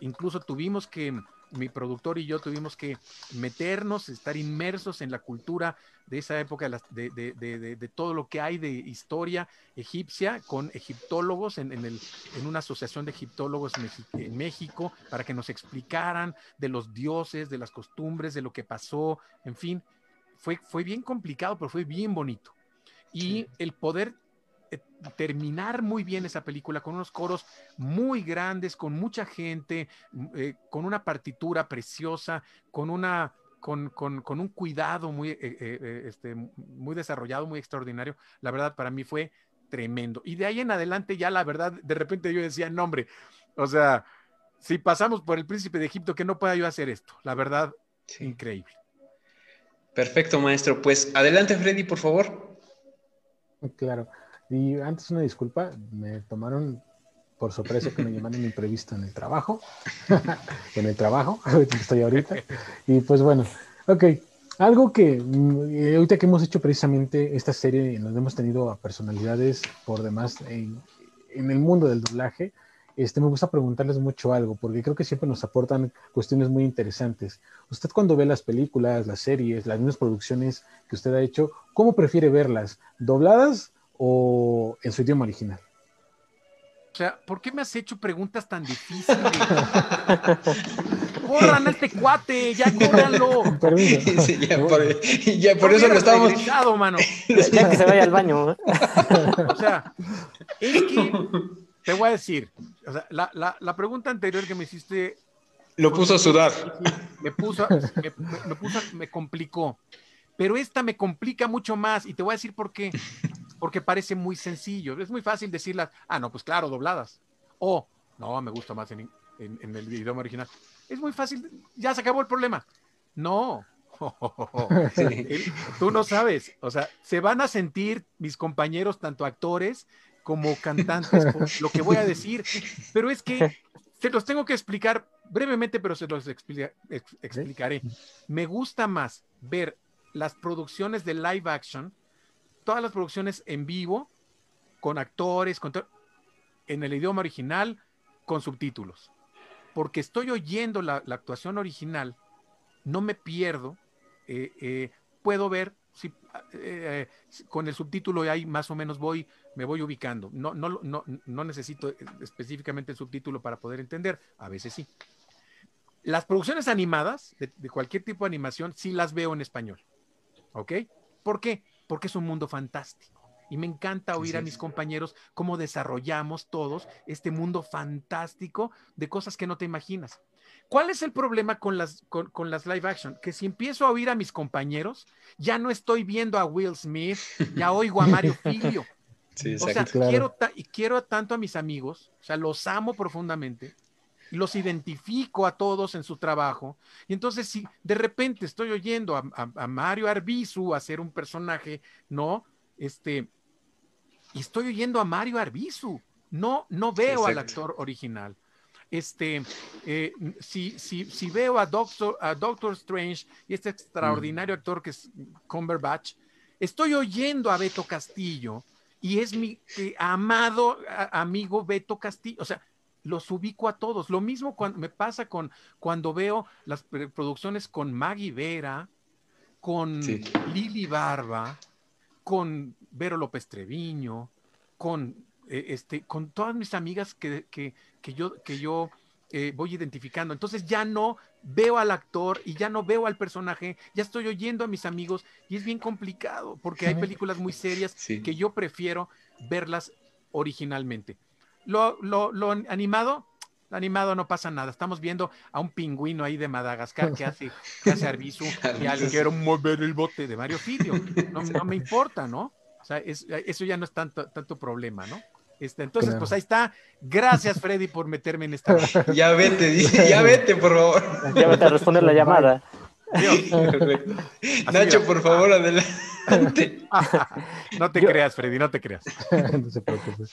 incluso tuvimos que, mi productor y yo tuvimos que meternos, estar inmersos en la cultura de esa época, de, de, todo lo que hay de historia egipcia, con egiptólogos en, el, en una asociación de egiptólogos en México, para que nos explicaran de los dioses, de las costumbres, de lo que pasó, en fin, fue, fue bien complicado, pero fue bien bonito. Y el poder terminar muy bien esa película con unos coros muy grandes, con mucha gente, eh, con una partitura preciosa, con una con, con, con un cuidado muy, eh, este, muy desarrollado, muy extraordinario. La verdad, para mí fue tremendo. Y de ahí en adelante ya la verdad, de repente yo decía, no hombre, o sea, si pasamos por el príncipe de Egipto, que no pueda yo hacer esto. La verdad, increíble. Perfecto, maestro. Pues adelante, Freddy, por favor. Claro. Y antes una disculpa, me tomaron por sorpresa que me llamaron imprevisto en el trabajo, en el trabajo, estoy ahorita. Y pues bueno, ok, algo que mm, ahorita que hemos hecho precisamente esta serie, nos hemos tenido a personalidades por demás en, en el mundo del doblaje, este, me gusta preguntarles mucho algo, porque creo que siempre nos aportan cuestiones muy interesantes. Usted cuando ve las películas, las series, las mismas producciones que usted ha hecho, ¿cómo prefiere verlas? ¿Dobladas o en su idioma original? O sea, ¿por qué me has hecho preguntas tan difíciles? ¡Corran a este cuate! ¡Ya córranlo! Sí, ya por, ya por eso lo estamos. Mano. Ya que se vaya al baño. o sea, es que te voy a decir, o sea, la, la, la pregunta anterior que me hiciste. Lo puso a sudar. Me puso, me, me, puso, me complicó. Pero esta me complica mucho más y te voy a decir por qué porque parece muy sencillo. Es muy fácil decirlas, ah, no, pues claro, dobladas. O, no, me gusta más en, el idioma original. Es muy fácil, ya se acabó el problema. No, tú no sabes, o sea, se van a sentir mis compañeros, tanto actores como cantantes, lo que voy a decir, pero es que se los tengo que explicar brevemente, pero se los explicaré. Me gusta más ver las producciones de live action todas las producciones en vivo, con actores, en el idioma original, con subtítulos. Porque estoy oyendo la, actuación original, no me pierdo, eh, eh, puedo ver si eh, con el subtítulo ahí más o menos voy, me voy ubicando. No, no, no, no necesito específicamente el subtítulo para poder entender, a veces sí. Las producciones animadas, de, de cualquier tipo de animación, sí las veo en español. ¿Ok? ¿Por qué? Porque es un mundo fantástico. Y me encanta oír a mis compañeros cómo desarrollamos todos este mundo fantástico de cosas que no te imaginas. ¿Cuál es el problema con las, con, las live action? Que si empiezo a oír a mis compañeros, ya no estoy viendo a Will Smith, ya oigo a Mario Filio. o sea, quiero, quiero tanto a mis amigos, o sea, los amo profundamente, los identifico a todos en su trabajo. Y entonces, si de repente estoy oyendo a, Mario Arbizu hacer un personaje, ¿no? Este, y estoy oyendo a Mario Arbizu, no, no veo al actor original. Este, eh, si, si, si, veo a Doctor, a Doctor Strange y este extraordinario actor que es Cumberbatch, estoy oyendo a Beto Castillo y es mi eh, amado amigo Beto Castillo. O sea, los ubico a todos. Lo mismo cuando, me pasa con cuando veo las producciones con Maggie Vera, con Lili Barba, con Vero López Treviño, con, eh, este, con todas mis amigas que, que, que yo, que yo eh, voy identificando. Entonces ya no veo al actor y ya no veo al personaje, ya estoy oyendo a mis amigos y es bien complicado porque hay películas muy serias que yo prefiero verlas originalmente. Lo, lo, lo animado, animado no pasa nada. Estamos viendo a un pingüino ahí de Madagascar que hace, que hace Arbizu y al quiero mover el bote de Mario Filio. No, no, me importa, ¿no? O sea, eso ya no es tanto, tanto problema, ¿no? Este, entonces, pues ahí está. Gracias, Freddy, por meterme en esta. Ya vete, dice, ya vete, por favor. Ya vete a responder la llamada. Nacho, por favor, adelante. no te creas, Freddy, no te creas. no se preocupe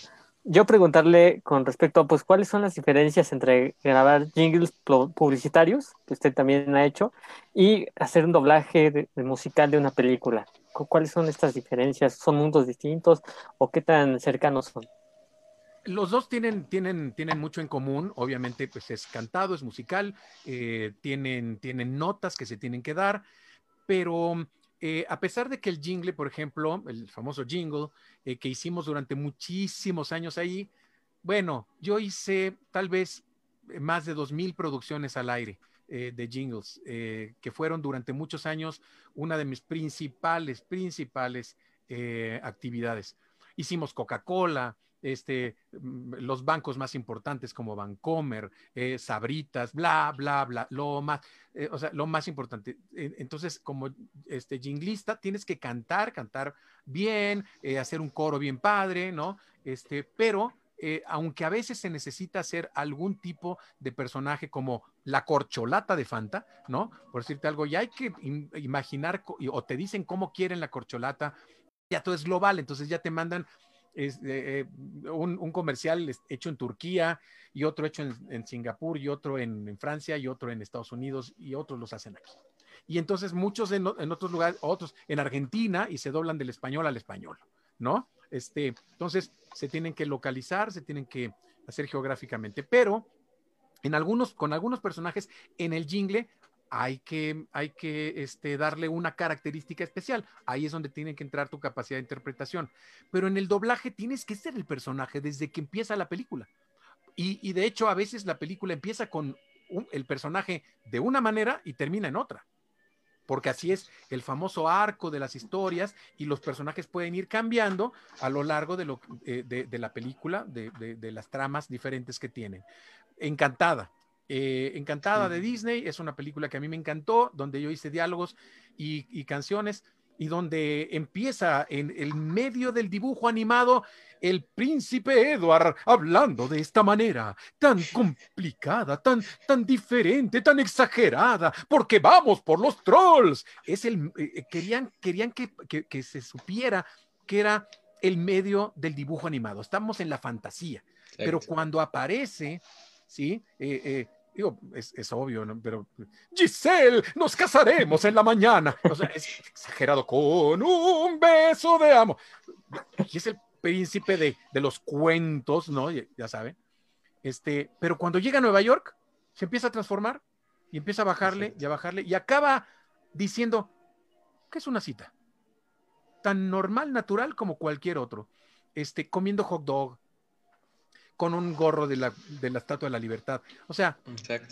yo preguntarle con respecto a, pues, cuáles son las diferencias entre grabar jingles publicitarios, que usted también ha hecho, y hacer un doblaje musical de una película. ¿Cuáles son estas diferencias? ¿Son mundos distintos o qué tan cercanos son? Los dos tienen, tienen, tienen mucho en común, obviamente pues es cantado, es musical, eh, tienen, tienen notas que se tienen que dar, pero eh, a pesar de que el jingle, por ejemplo, el famoso jingle eh, que hicimos durante muchísimos años ahí, bueno, yo hice tal vez eh, más de dos mil producciones al aire de jingles, que fueron durante muchos años una de mis principales, principales actividades. hicimos Coca-Cola, este, mm, los bancos más importantes como Bancomer, eh, Sabritas, bla, bla, bla, lo más, eh, o sea, lo más importante. Entonces, como este jinglista, tienes que cantar, cantar bien, eh, hacer un coro bien padre, ¿no? Este, pero aunque a veces se necesita hacer algún tipo de personaje como la corcholata de Fanta, ¿no? Por decirte algo, y hay que imaginar o te dicen cómo quieren la corcholata, ya todo es global, entonces ya te mandan es, eh, un, comercial hecho en Turquía y otro hecho en, Singapur y otro en, Francia y otro en Estados Unidos y otros los hacen aquí. Y entonces muchos en, otros lugares, otros en Argentina y se doblan del español al español, ¿no? Este, entonces se tienen que localizar, se tienen que hacer geográficamente, pero en algunos, con algunos personajes en el jingle hay que, hay que este, darle una característica especial. Ahí es donde tiene que entrar tu capacidad de interpretación. Pero en el doblaje tienes que ser el personaje desde que empieza la película. Y, de hecho, a veces la película empieza con el personaje de una manera y termina en otra. Porque así es el famoso arco de las historias y los personajes pueden ir cambiando a lo largo de, lo, eh, de, la película, de, de las tramas diferentes que tienen. Encantada, eh, Encantada de Disney es una película que a mí me encantó, donde yo hice diálogos y, canciones y donde empieza en el medio del dibujo animado el príncipe Edward hablando de esta manera, tan complicada, tan, tan diferente, tan exagerada, porque vamos por los trolls. Es el, eh, eh, querían querían que, que, se supiera que era el medio del dibujo animado. Estamos en la fantasía, pero cuando aparece, ¿sí? Digo, es, obvio, ¿no? Pero, Giselle, nos casaremos en la mañana. O sea, es exagerado con un beso de amo. Y es el príncipe de, los cuentos, ¿no? Ya, saben. Este, pero cuando llega a Nueva York, se empieza a transformar y empieza a bajarle y a bajarle y acaba diciendo que es una cita. Tan normal, natural como cualquier otro. Este, comiendo hot dog, con un gorro de la, de la Estatua de la Libertad. O sea,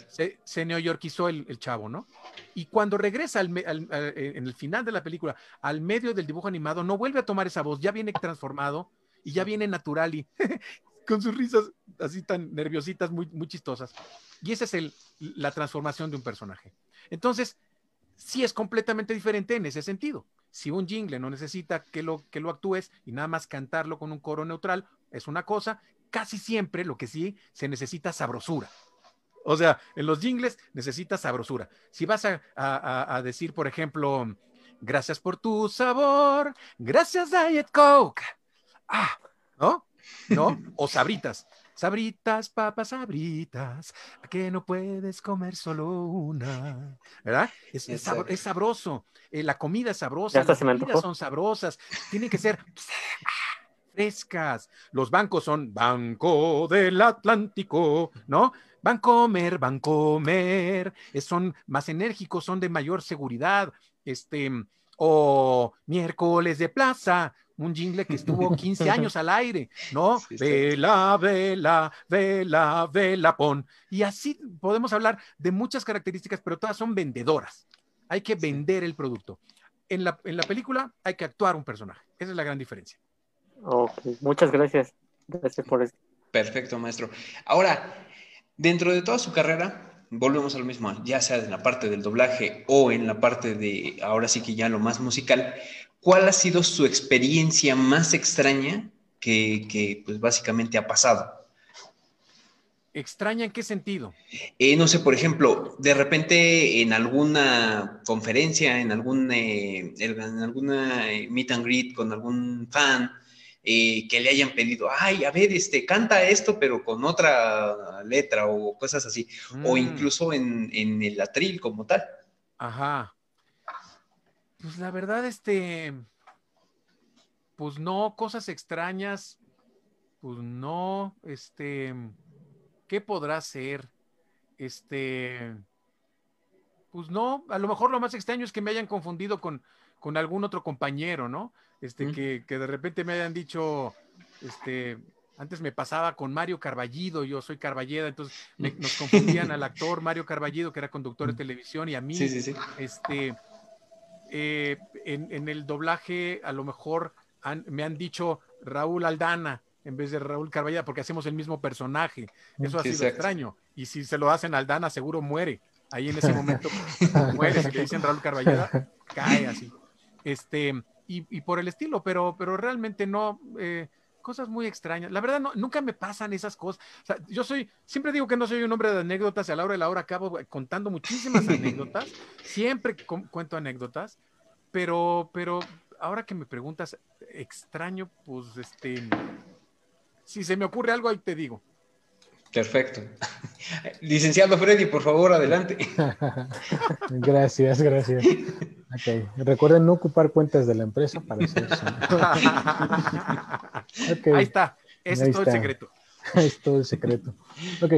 se, se neoyorquizó el, el, chavo, ¿no? Y cuando regresa al, eh, en el final de la película al medio del dibujo animado, no vuelve a tomar esa voz, ya viene transformado y ya viene natural y con sus risas así tan nerviositas, muy, muy chistosas. Y esa es el, la transformación de un personaje. Entonces, sí es completamente diferente en ese sentido. Si un jingle no necesita que lo, que lo actúes y nada más cantarlo con un coro neutral, es una cosa, casi siempre lo que sí se necesita sabrosura. O sea, en los jingles necesitas sabrosura. Si vas a, decir, por ejemplo, gracias por tu sabor, gracias Diet Coke. Ah, ¿no? ¿No? O sabritas. Sabritas, papas, sabritas, que no puedes comer solo una, ¿verdad? Es, sabroso, eh, la comida es sabrosa, las comidas son sabrosas, tiene que ser frescas. Los bancos son Banco del Atlántico, ¿no? Bancomer, Bancomer, son más enérgicos, son de mayor seguridad. Este, o miércoles de plaza, un jingle que estuvo 15 años al aire, ¿no? vela, vela, vela, vela, pon. Y así podemos hablar de muchas características, pero todas son vendedoras. Hay que vender el producto. En la, en la película hay que actuar un personaje. Esa es la gran diferencia. Ok, muchas gracias. Gracias por eso. Perfecto, maestro. Ahora, dentro de toda su carrera, volvemos a lo mismo, ya sea en la parte del doblaje o en la parte de, ahora sí que ya lo más musical, ¿cuál ha sido su experiencia más extraña que, pues básicamente ha pasado? ¿Extraña en qué sentido? Eh, no sé, por ejemplo, de repente en alguna conferencia, en, algún, eh, en alguna meet and greet con algún fan, eh, que le hayan pedido, ay, a ver, este, canta esto, pero con otra letra o cosas así, o mm. incluso en, el atril como tal. Ajá. Pues la verdad, este, pues no, cosas extrañas, pues no, este, ¿qué podrá ser? Este, pues no, a lo mejor lo más extraño es que me hayan confundido con, con algún otro compañero, ¿no? Este, que, que, de repente me hayan dicho, este, antes me pasaba con Mario Carballido, yo soy Carballeda, entonces nos confundían al actor Mario Carballido, que era conductor de televisión, y a mí, este, eh, en, en, el doblaje, a lo mejor me han dicho Raúl Aldana en vez de Raúl Carballeda, porque hacemos el mismo personaje. Eso ha sido exacto. extraño. Y si se lo hacen a Aldana, seguro muere. Ahí en ese momento muere. Si le dicen Raúl Carballeda, cae así. Este, y, y por el estilo, pero, pero realmente no. eh, cosas muy extrañas. La verdad, no, nunca me pasan esas cosas. O sea, yo soy, siempre digo que no soy un hombre de anécdotas y a la hora de la hora acabo contando muchísimas anécdotas. Siempre cu- cuento anécdotas, pero, pero ahora que me preguntas, extraño, pues este. Si se me ocurre algo, ahí te digo. Perfecto. Licenciado Freddy, por favor, adelante. Gracias, gracias. Ok, Recuerden no ocupar cuentas de la empresa para hacer eso. Ahí está. Ese Ahí es todo el está. secreto. es todo el secreto. Ok,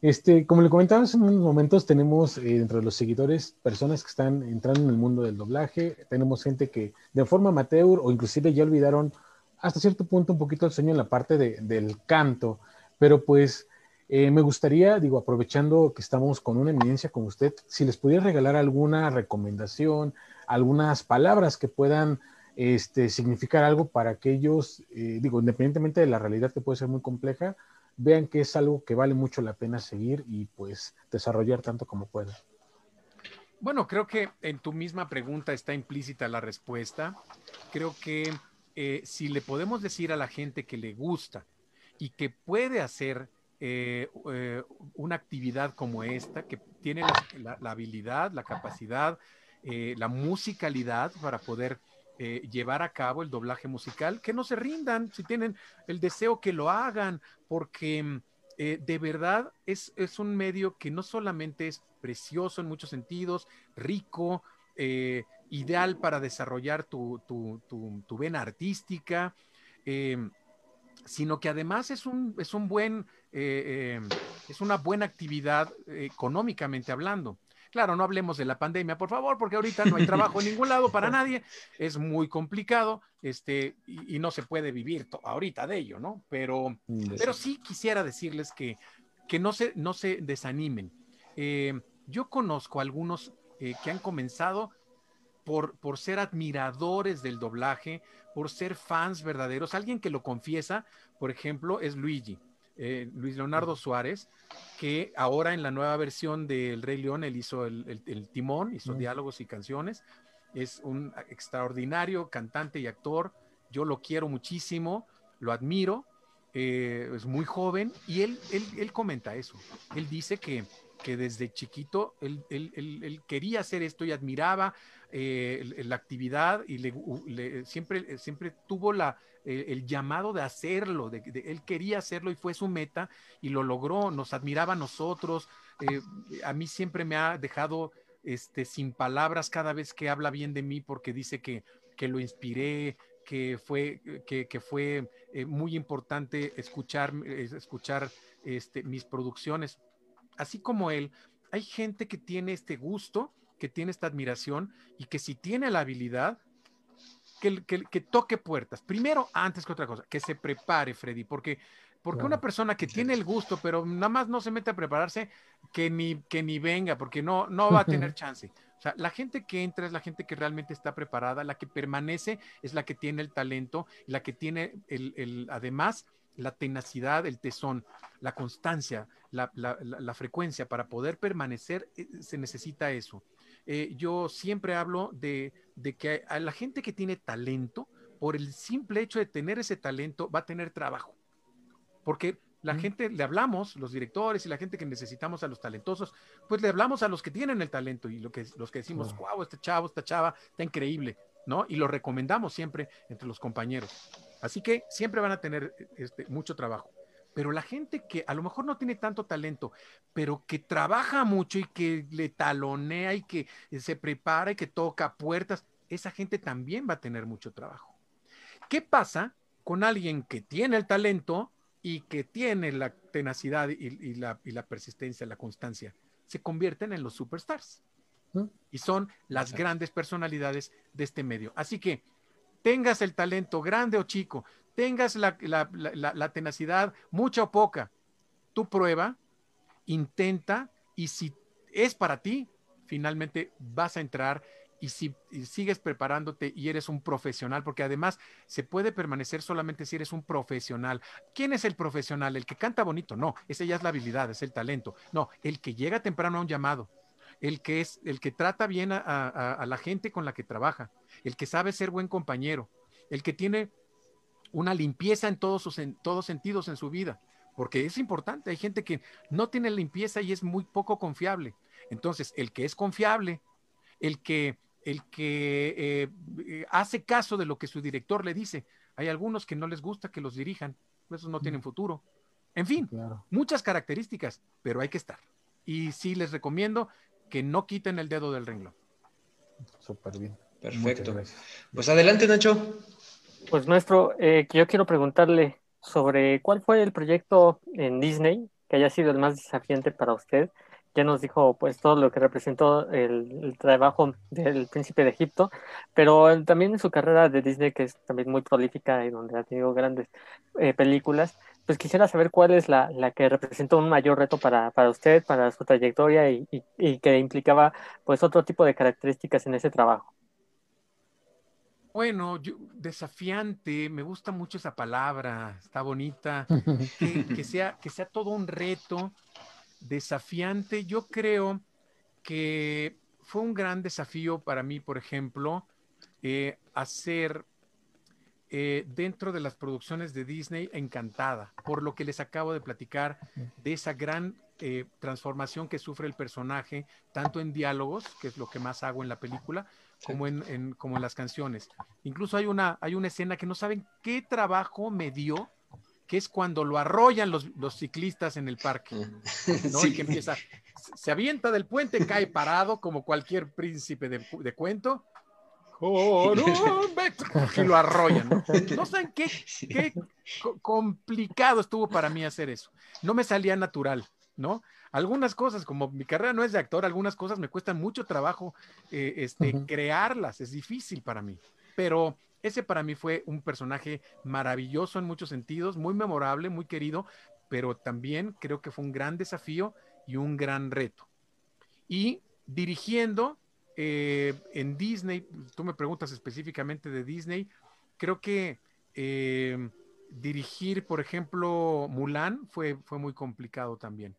este, como le comentaba hace unos momentos, tenemos eh, entre los seguidores personas que están entrando en el mundo del doblaje, tenemos gente que de forma amateur o inclusive ya olvidaron hasta cierto punto un poquito el sueño en la parte de- del canto, pero pues eh, me gustaría, digo, aprovechando que estamos con una eminencia como usted, si les pudiera regalar alguna recomendación, algunas palabras que puedan este, significar algo para que ellos, eh, digo, independientemente de la realidad que puede ser muy compleja, vean que es algo que vale mucho la pena seguir y pues desarrollar tanto como puedan. Bueno, creo que en tu misma pregunta está implícita la respuesta. Creo que eh, si le podemos decir a la gente que le gusta y que puede hacer eh, eh, una actividad como esta, que tiene la, habilidad, la capacidad, eh, la musicalidad para poder llevar a cabo el doblaje musical, que no se rindan, si tienen el deseo que lo hagan, porque de verdad es, es un medio que no solamente es precioso en muchos sentidos, rico, ideal para desarrollar tu, tu- tu- tu vena artística, sino que además es un, es un buen, eh, eh, es una buena actividad eh, económicamente hablando. Claro, no hablemos de la pandemia, por favor, porque ahorita no hay trabajo en ningún lado para nadie, es muy complicado, este, y, y no se puede vivir ahorita de ello, ¿no? Pero, pero sí quisiera decirles que, que no, se, no se desanimen. Eh, yo conozco algunos que han comenzado por, por ser admiradores del doblaje, por ser fans verdaderos. Alguien que lo confiesa, por ejemplo, es Luigi, eh, Luis Leonardo Suárez, que ahora en la nueva versión del Rey León, él hizo el, el- el timón, hizo Mm. diálogos y canciones. Es un extraordinario cantante y actor. Yo lo quiero muchísimo, lo admiro. eh, es muy joven y él, él, él comenta eso. Él dice que, que desde chiquito él, él- quería hacer esto y admiraba eh, la actividad y le, le- siempre, siempre tuvo la, el llamado de hacerlo, de- él quería hacerlo y fue su meta y lo logró, nos admiraba a nosotros, eh, a mí siempre me ha dejado este, sin palabras cada vez que habla bien de mí porque dice que, que lo inspiré, que fue, que, que fue eh, muy importante escuchar, eh, escuchar este, mis producciones. Así como él, hay gente que tiene este gusto, que tiene esta admiración y que si tiene la habilidad, que, que, que toque puertas. Primero, antes que otra cosa, que se prepare, Freddy, porque, porque Claro. una persona que tiene el gusto, pero nada más no se mete a prepararse, que ni, que ni venga, porque no, no va a tener chance. O sea, la gente que entra es la gente que realmente está preparada, la que permanece es la que tiene el talento, la que tiene el, el además la tenacidad, el tesón, la constancia, la, la- la- la frecuencia para poder permanecer, eh, se necesita eso. Eh, yo siempre hablo de, de que a la gente que tiene talento, por el simple hecho de tener ese talento, va a tener trabajo. Porque la Mm. gente, le hablamos, los directores y la gente que necesitamos a los talentosos, pues le hablamos a los que tienen el talento y lo que, los que decimos, Claro. wow, este chavo, esta chava, está increíble, ¿no? Y lo recomendamos siempre entre los compañeros. Así que siempre van a tener este, mucho trabajo. Pero la gente que a lo mejor no tiene tanto talento, pero que trabaja mucho y que le talonea y que se prepara y que toca puertas, esa gente también va a tener mucho trabajo. ¿Qué pasa con alguien que tiene el talento y que tiene la tenacidad y, y la, y la persistencia, la constancia? Se convierten en los superstars. ¿Mm? Y son las Exacto. grandes personalidades de este medio. Así que tengas el talento grande o chico, tengas la, la- la- tenacidad, mucha o poca, tu prueba, intenta y si es para ti, finalmente vas a entrar y si sigues preparándote y eres un profesional, porque además se puede permanecer solamente si eres un profesional. ¿Quién es el profesional? ¿El que canta bonito? No, ese ya es la habilidad, es el talento. No, el que llega temprano a un llamado, el que es, el que trata bien a, la gente con la que trabaja, el que sabe ser buen compañero, el que tiene una limpieza en todos, sus, en todos sentidos en su vida, porque es importante. Hay gente que no tiene limpieza y es muy poco confiable. Entonces, el que es confiable, el que el que eh, hace caso de lo que su director le dice. Hay algunos que no les gusta que los dirijan, esos no tienen futuro. En fin, muchas características, pero hay que estar. Y sí les recomiendo que no quiten el dedo del renglón. Súper bien. Perfecto. Pues adelante, Nacho. Pues nuestro, eh, yo quiero preguntarle sobre cuál fue el proyecto en Disney que haya sido el más desafiante para usted ya nos dijo pues todo lo que representó el, trabajo del príncipe de Egipto, pero también en su carrera de Disney, que es también muy prolífica y donde ha tenido grandes eh, películas, pues quisiera saber cuál es la, la que representó un mayor reto para, para usted, para su trayectoria y, y, que implicaba pues otro tipo de características en ese trabajo. Bueno, yo, desafiante, me gusta mucho esa palabra, está bonita, que, que, sea, que sea todo un reto, desafiante, yo creo que fue un gran desafío para mí, por ejemplo, eh, hacer eh, dentro de las producciones de Disney Encantada, por lo que les acabo de platicar de esa gran eh, transformación que sufre el personaje, tanto en diálogos, que es lo que más hago en la película, como en, como en las canciones. Incluso hay una, hay una escena que no saben qué trabajo me dio que es cuando lo arrollan los, ciclistas en el parque, ¿no? Y que empieza, se avienta del puente, cae parado como cualquier príncipe de, cuento, y lo arrollan. ¿no? no saben qué, qué complicado estuvo para mí hacer eso. No me salía natural, ¿no? Algunas cosas, como mi carrera no es de actor, algunas cosas me cuestan mucho trabajo eh, este, crearlas, es difícil para mí. Pero ese para mí fue un personaje maravilloso en muchos sentidos, muy memorable, muy querido, pero también creo que fue un gran desafío y un gran reto. Y dirigiendo eh, en Disney, tú me preguntas específicamente de Disney, creo que eh, dirigir, por ejemplo, Mulan fue, fue muy complicado también,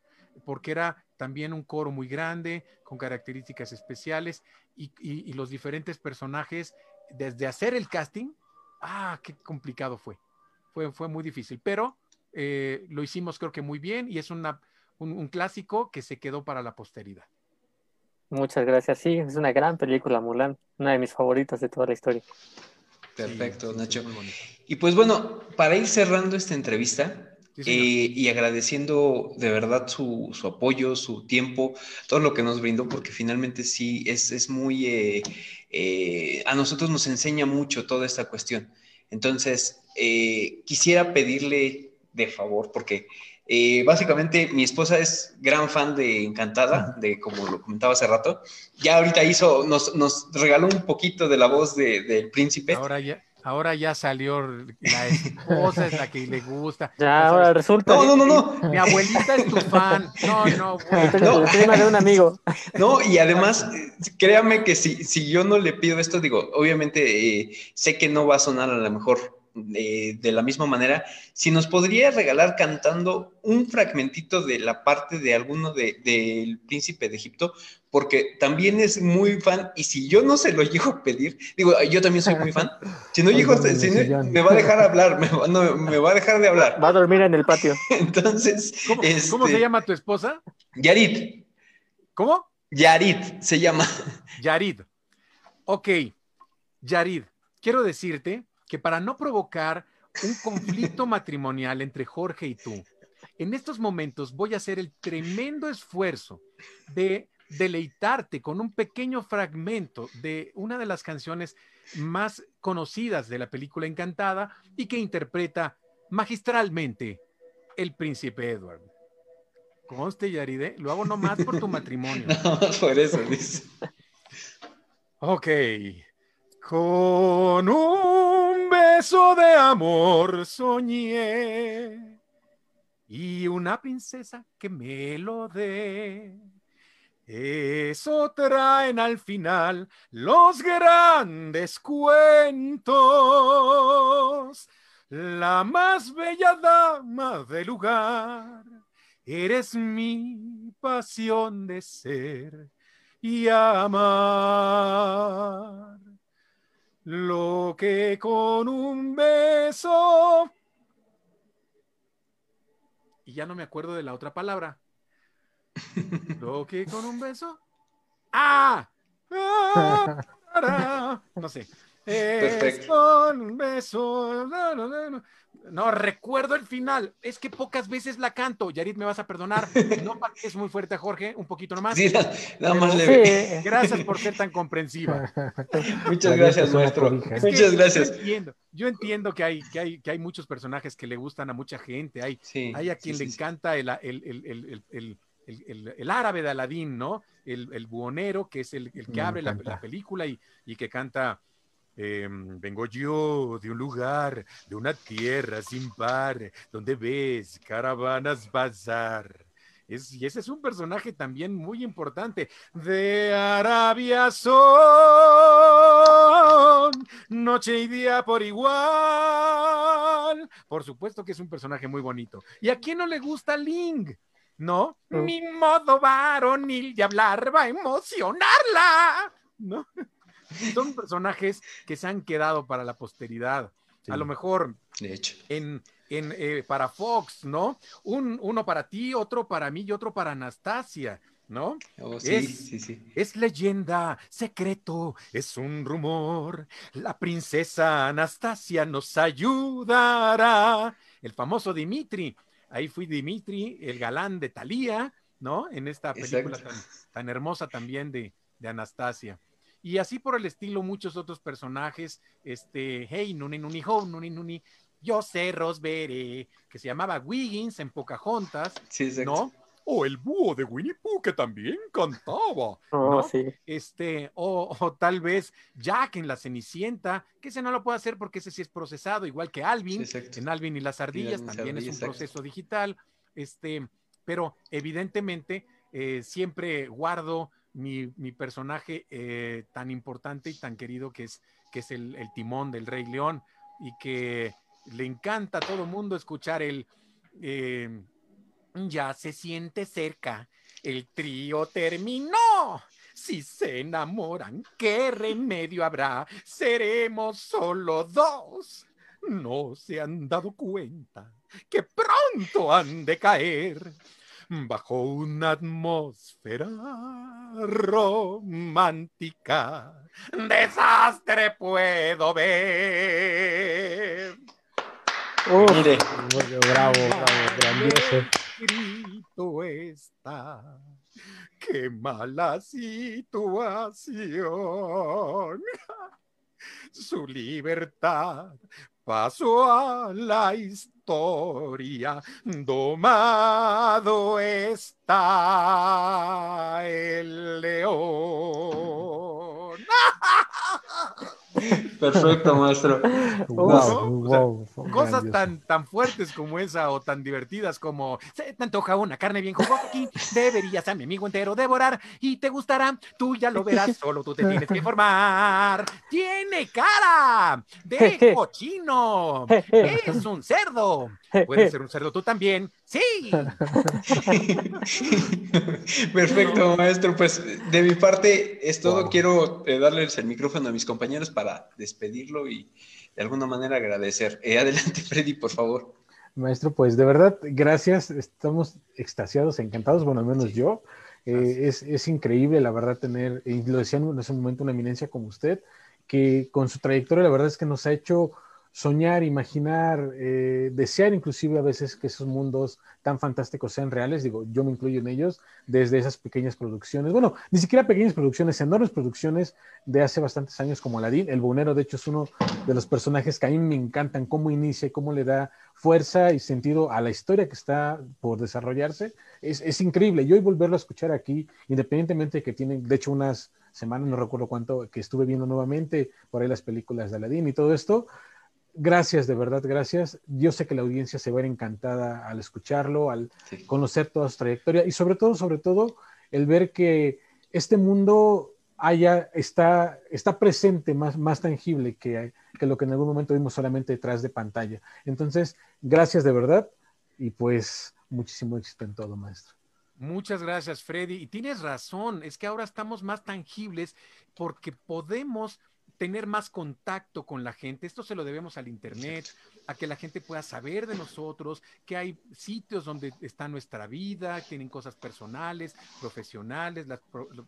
porque era también un coro muy grande, con características especiales y los diferentes personajes desde hacer el casting, ah, qué complicado fue. Fue, fue muy difícil, pero eh, lo hicimos creo que muy bien y es una, un, clásico que se quedó para la posteridad. Muchas gracias. Sí, es una gran película, Mulan, una de mis favoritas de toda la historia. Perfecto, Nacho. Y pues bueno, para ir cerrando esta entrevista, eh, y agradeciendo de verdad su, apoyo, su tiempo, todo lo que nos brindó, porque finalmente sí es, muy, eh, eh, a nosotros nos enseña mucho toda esta cuestión. Entonces, quisiera pedirle de favor, porque básicamente mi esposa es gran fan de Encantada, de como lo comentaba hace rato. Ya ahorita hizo, nos, nos regaló un poquito de la voz del príncipe. Ahora ya Ahora ya salió la esposa, es la que le gusta. Ya, ahora resulta. No, no, no, no. Mi abuelita es tu fan. No, no, No, prima de un amigo. No, y además, créame que si, si yo no le pido esto, digo, obviamente eh, sé que no va a sonar a lo mejor eh, de la misma manera, si nos podría regalar cantando un fragmentito de la parte de alguno del príncipe de Egipto, porque también es muy fan, y si yo no se lo llego a pedir, digo, yo también soy muy fan, si no llego, si me va a dejar hablar, me va, me va, a dejar de hablar. Va a dormir en el patio. Entonces, ¿cómo, ¿cómo se este, llama tu esposa? Yarit. ¿Cómo? Yarit se llama. Yarid. Ok, Yarid, quiero decirte que para no provocar un conflicto matrimonial entre Jorge y tú, en estos momentos voy a hacer el tremendo esfuerzo de deleitarte con un pequeño fragmento de una de las canciones más conocidas de la película Encantada y que interpreta magistralmente el príncipe Edward. Conste, Yaride, lo hago nomás por tu matrimonio. No, por eso, dice. Ok. Con un beso de amor soñé y una princesa que me lo dé. Eso traen al final los grandes cuentos. La más bella dama del lugar, eres mi pasión de ser y amar. Lo que con un beso... Y ya no me acuerdo de la otra palabra. Lo que con un beso. ¡Ah! ah no sé. Es con un beso. No, recuerdo el final. Es que pocas veces la canto. Yarit, me vas a perdonar. No es muy fuerte, Jorge. Un poquito nomás. Sí, nada más leve. Gracias por ser tan comprensiva. Muchas gracias, maestro. Muchas gracias. Yo entiendo, yo entiendo que, hay, que, hay, que hay muchos personajes que le gustan a mucha gente. Hay, hay a quien le encanta el, el, el el, el, árabe de Aladín, ¿no? El, el buhonero, que es el, que abre la, la, película y, y que canta Em, vengo yo de un lugar, de una tierra sin par, donde ves caravanas pasar. Es, y ese es un personaje también muy importante. De Arabia son noche y día por igual. Por supuesto que es un personaje muy bonito. ¿Y a quién no le gusta Ling? ¿No? Mm. Mi modo varonil de hablar va a emocionarla. ¿No? son personajes que se han quedado para la posteridad. A lo mejor de hecho. en, en eh, para Fox, ¿no? Un, uno para ti, otro para mí y otro para Anastasia. ¿no? Oh, sí, es, sí, sí. es leyenda, secreto, es un rumor. La princesa Anastasia nos ayudará. El famoso Dimitri. Ahí fui Dimitri, el galán de Thalía, ¿no? En esta película tan, tan, hermosa también de, de Anastasia. Y así por el estilo, muchos otros personajes, este, hey, nuni, nuni, ho, nuni, nuni, yo sé, Rosberry, que se llamaba Wiggins en Pocahontas, sí, ¿no? O el búho de Winnie Pooh, que también cantaba. Oh, sí. Este, o, tal vez Jack en La Cenicienta, que ese no lo puede hacer porque ese sí es procesado, igual que Alvin, en Alvin y las ardillas, también es un proceso digital. Este, pero evidentemente eh, siempre guardo mi, personaje eh, tan importante y tan querido que es, que es el, timón del Rey León y que le encanta a todo mundo escuchar el eh, ya se siente cerca, el trío terminó. Si se enamoran, ¿qué remedio habrá? Seremos solo dos. No se han dado cuenta que pronto han de caer bajo una atmósfera romántica. Desastre puedo ver. Mire. Bravo, bravo, grandioso. Escrito está. Qué mala situación. Su libertad pasó a la historia, domado está el león. Perfecto, maestro. cosas tan, tan fuertes como esa o tan divertidas como se te antoja una carne bien jugosa aquí, deberías a mi amigo entero devorar y te gustará, tú ya lo verás, solo tú te tienes que formar. Tiene cara de cochino, es un cerdo. Puedes ser un cerdo tú también. Sí. Perfecto, maestro. Pues de mi parte es todo. Quiero eh, darles el micrófono a mis compañeros para despedirlo y de alguna manera agradecer. Eh, adelante, Freddy, por favor. Maestro, pues de verdad, gracias. Estamos extasiados, encantados, bueno, al menos yo. Eh, es, es, increíble, la verdad, tener, y lo decían en ese momento, una eminencia como usted, que con su trayectoria, la verdad es que nos ha hecho soñar, imaginar, eh, desear inclusive a veces que esos mundos tan fantásticos sean reales, digo, yo me incluyo en ellos, desde esas pequeñas producciones, bueno, ni siquiera pequeñas producciones, enormes producciones de hace bastantes años como Aladdin, el bonero de hecho es uno de los personajes que a mí me encantan, cómo inicia y cómo le da fuerza y sentido a la historia que está por desarrollarse, es, es increíble, yo hoy volverlo a escuchar aquí, independientemente de que tienen, de hecho, unas semanas, no recuerdo cuánto, que estuve viendo nuevamente por ahí las películas de Aladdin y todo esto, Gracias, de verdad, gracias. Yo sé que la audiencia se va a ver encantada al escucharlo, al conocer toda su trayectoria y sobre todo, sobre todo, el ver que este mundo haya, está, está presente, más, más tangible que, que lo que en algún momento vimos solamente detrás de pantalla. Entonces, gracias de verdad y pues muchísimo éxito en todo, maestro. Muchas gracias, Freddy. Y tienes razón, es que ahora estamos más tangibles porque podemos tener más contacto con la gente. Esto se lo debemos al Internet, a que la gente pueda saber de nosotros, que hay sitios donde está nuestra vida, tienen cosas personales, profesionales, las,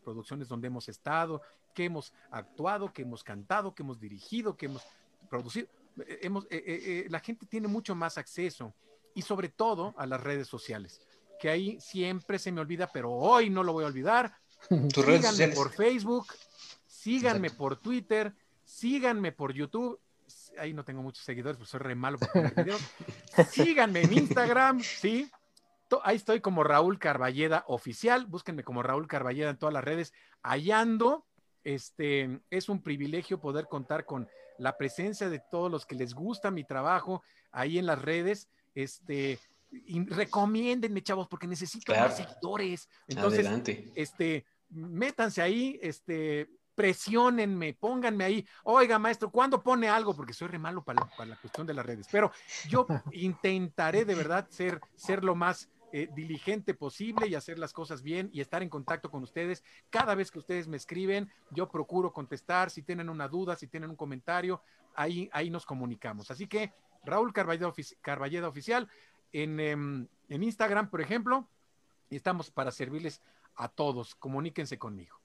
producciones donde hemos estado, que hemos actuado, que hemos cantado, que hemos dirigido, que hemos producido. Eh, hemos, eh, eh, la gente tiene mucho más acceso y sobre todo a las redes sociales, que ahí siempre se me olvida, pero hoy no lo voy a olvidar. Síganme por Facebook, síganme por Twitter, síganme por YouTube. Ahí no tengo muchos seguidores, pues soy re malo para poner videos. síganme en Instagram, sí. Ahí estoy como Raúl Carballeda oficial. Búsquenme como Raúl Carballeda en todas las redes. Hallando, este, es un privilegio poder contar con la presencia de todos los que les gusta mi trabajo ahí en las redes. Este, y recomiéndenme, chavos, porque necesito más seguidores. Entonces, este, métanse ahí, este, presionenme, pónganme ahí, oiga maestro, ¿cuándo pone algo? Porque soy re malo para la, cuestión de las redes, pero yo intentaré de verdad ser, ser lo más eh, diligente posible y hacer las cosas bien y estar en contacto con ustedes. Cada vez que ustedes me escriben, yo procuro contestar, si tienen una duda, si tienen un comentario, ahí, ahí nos comunicamos. Así que Raúl Carballeda, Oficial en, em, en Instagram, por ejemplo, estamos para servirles a todos. Comuníquense conmigo.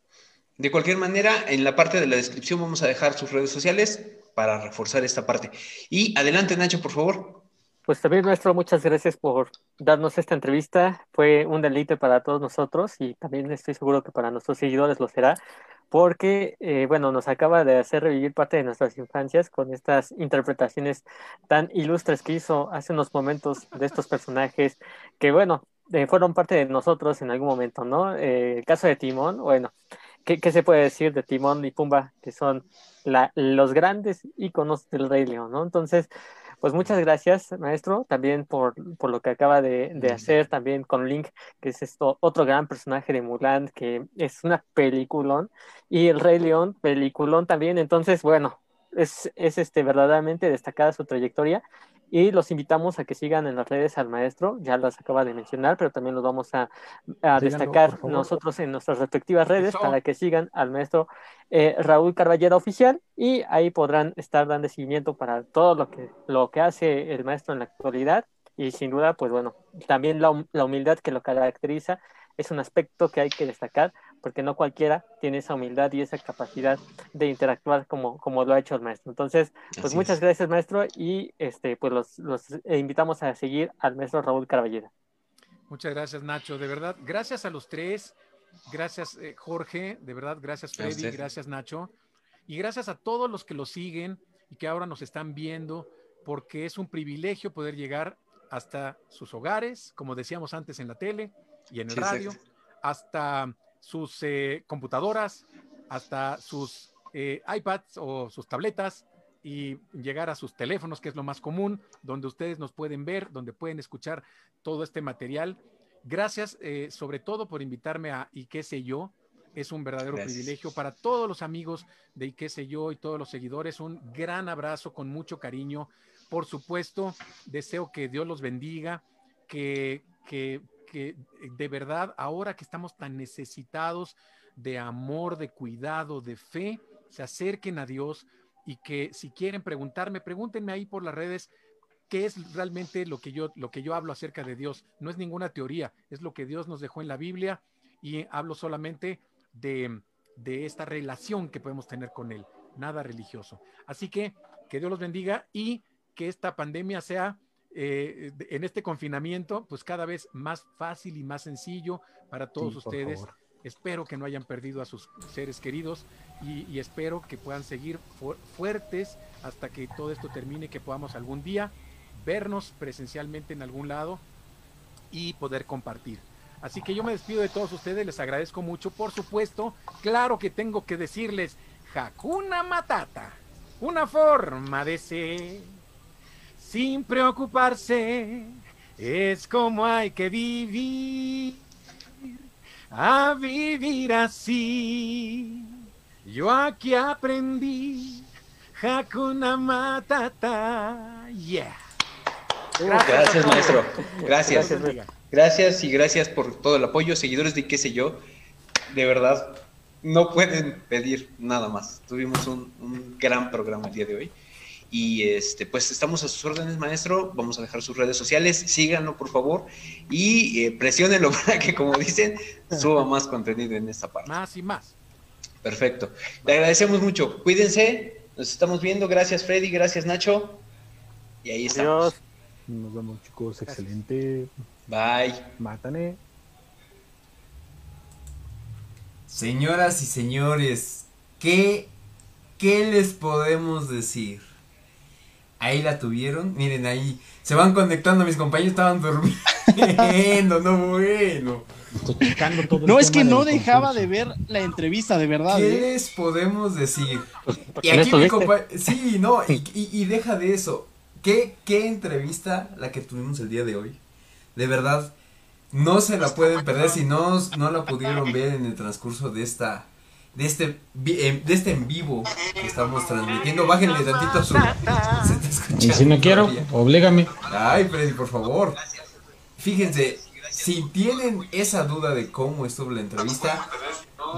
De cualquier manera, en la parte de la descripción vamos a dejar sus redes sociales para reforzar esta parte. Y adelante, Nacho, por favor. Pues también, nuestro, muchas gracias por darnos esta entrevista. Fue un deleite para todos nosotros y también estoy seguro que para nuestros seguidores lo será, porque, eh, bueno, nos acaba de hacer revivir parte de nuestras infancias con estas interpretaciones tan ilustres que hizo hace unos momentos de estos personajes que, bueno, eh, fueron parte de nosotros en algún momento, ¿no? Eh, el caso de Timón, bueno, ¿qué, se puede decir de Timón y Pumba, que son los grandes íconos del Rey León, ¿no? Entonces, pues muchas gracias, maestro, también por, por lo que acaba de, de, hacer, también con Link, que es esto, otro gran personaje de Mulan, que es una peliculón, y el Rey León, peliculón también. Entonces, bueno, es, es este, verdaderamente destacada su trayectoria y los invitamos a que sigan en las redes al maestro, ya las acaba de mencionar, pero también los vamos a, destacar nosotros en nuestras respectivas redes para que sigan al maestro eh, Raúl Carballera Oficial y ahí podrán estar dando seguimiento para todo lo que, lo que hace el maestro en la actualidad y sin duda, pues bueno, también la, la humildad que lo caracteriza es un aspecto que hay que destacar porque no cualquiera tiene esa humildad y esa capacidad de interactuar como, como lo ha hecho el maestro. Entonces, pues muchas gracias maestro y este, pues los, los, invitamos a seguir al maestro Raúl Caraballera. Muchas gracias Nacho, de verdad, gracias a los tres, gracias eh, Jorge, de verdad, gracias Freddy, gracias Nacho. Y gracias a todos los que lo siguen y que ahora nos están viendo, porque es un privilegio poder llegar hasta sus hogares, como decíamos antes en la tele y en el radio, hasta sus eh, computadoras, hasta sus eh, iPads o sus tabletas y llegar a sus teléfonos, que es lo más común, donde ustedes nos pueden ver, donde pueden escuchar todo este material. Gracias eh, sobre todo por invitarme a Y qué sé yo. Es un verdadero privilegio para todos los amigos de Y qué sé yo y todos los seguidores. Un gran abrazo con mucho cariño. Por supuesto, deseo que Dios los bendiga, que, que que eh, de verdad, ahora que estamos tan necesitados de amor, de cuidado, de fe, se acerquen a Dios y que si quieren preguntarme, pregúntenme ahí por las redes qué es realmente lo que yo lo que yo hablo acerca de Dios. No es ninguna teoría, es lo que Dios nos dejó en la Biblia y hablo solamente de, de esta relación que podemos tener con Él, nada religioso. Así que que Dios los bendiga y que esta pandemia sea eh, en este confinamiento, pues cada vez más fácil y más sencillo para todos ustedes. Espero que no hayan perdido a sus seres queridos y, espero que puedan seguir fuertes hasta que todo esto termine, que podamos algún día vernos presencialmente en algún lado y poder compartir. Así que yo me despido de todos ustedes, les agradezco mucho. Por supuesto, claro que tengo que decirles, Hakuna Matata, una forma de ser sin preocuparse, es como hay que vivir. a vivir así. Yo aquí aprendí Hakuna Matata. Yeah. Gracias, maestro. Gracias. Gracias y gracias por todo el apoyo, seguidores de qué sé yo. De verdad, no pueden pedir nada más. Tuvimos un, un gran programa el día de hoy. Y este, pues estamos a sus órdenes, maestro. Vamos a dejar sus redes sociales. Síganlo, por favor. Y eh, presiónenlo para que, como dicen, suba más contenido en esta parte. Más y más. Perfecto. Le agradecemos mucho. Cuídense. Nos estamos viendo. Gracias, Freddy. Gracias, Nacho. Y ahí estamos. Adiós. Nos vemos, chicos. Excelente. Bye. Mátane. Señoras y señores, ¿qué, ¿qué les podemos decir? Ahí la tuvieron, miren ahí, se van conectando, mis compañeros estaban durmiendo, no bueno. Todo el No, es que no dejaba concurso. de ver la entrevista, de verdad. ¿Qué ¿eh? les podemos decir? Pues, Y porque no aquí mi estuviste. compa- sí, no, y, y- y deja de eso. ¿Qué, ¿Qué entrevista la que tuvimos el día de hoy? De verdad, no se la pueden perder si no, no la pudieron ver en el transcurso de esta, de este, em- de este en vivo que estamos transmitiendo. Bájenle tantito a su, se está escuchando Y si no quiero, todavía. oblégame. Ay, Freddy, por favor. Fíjense, si tienen esa duda de cómo estuvo la entrevista,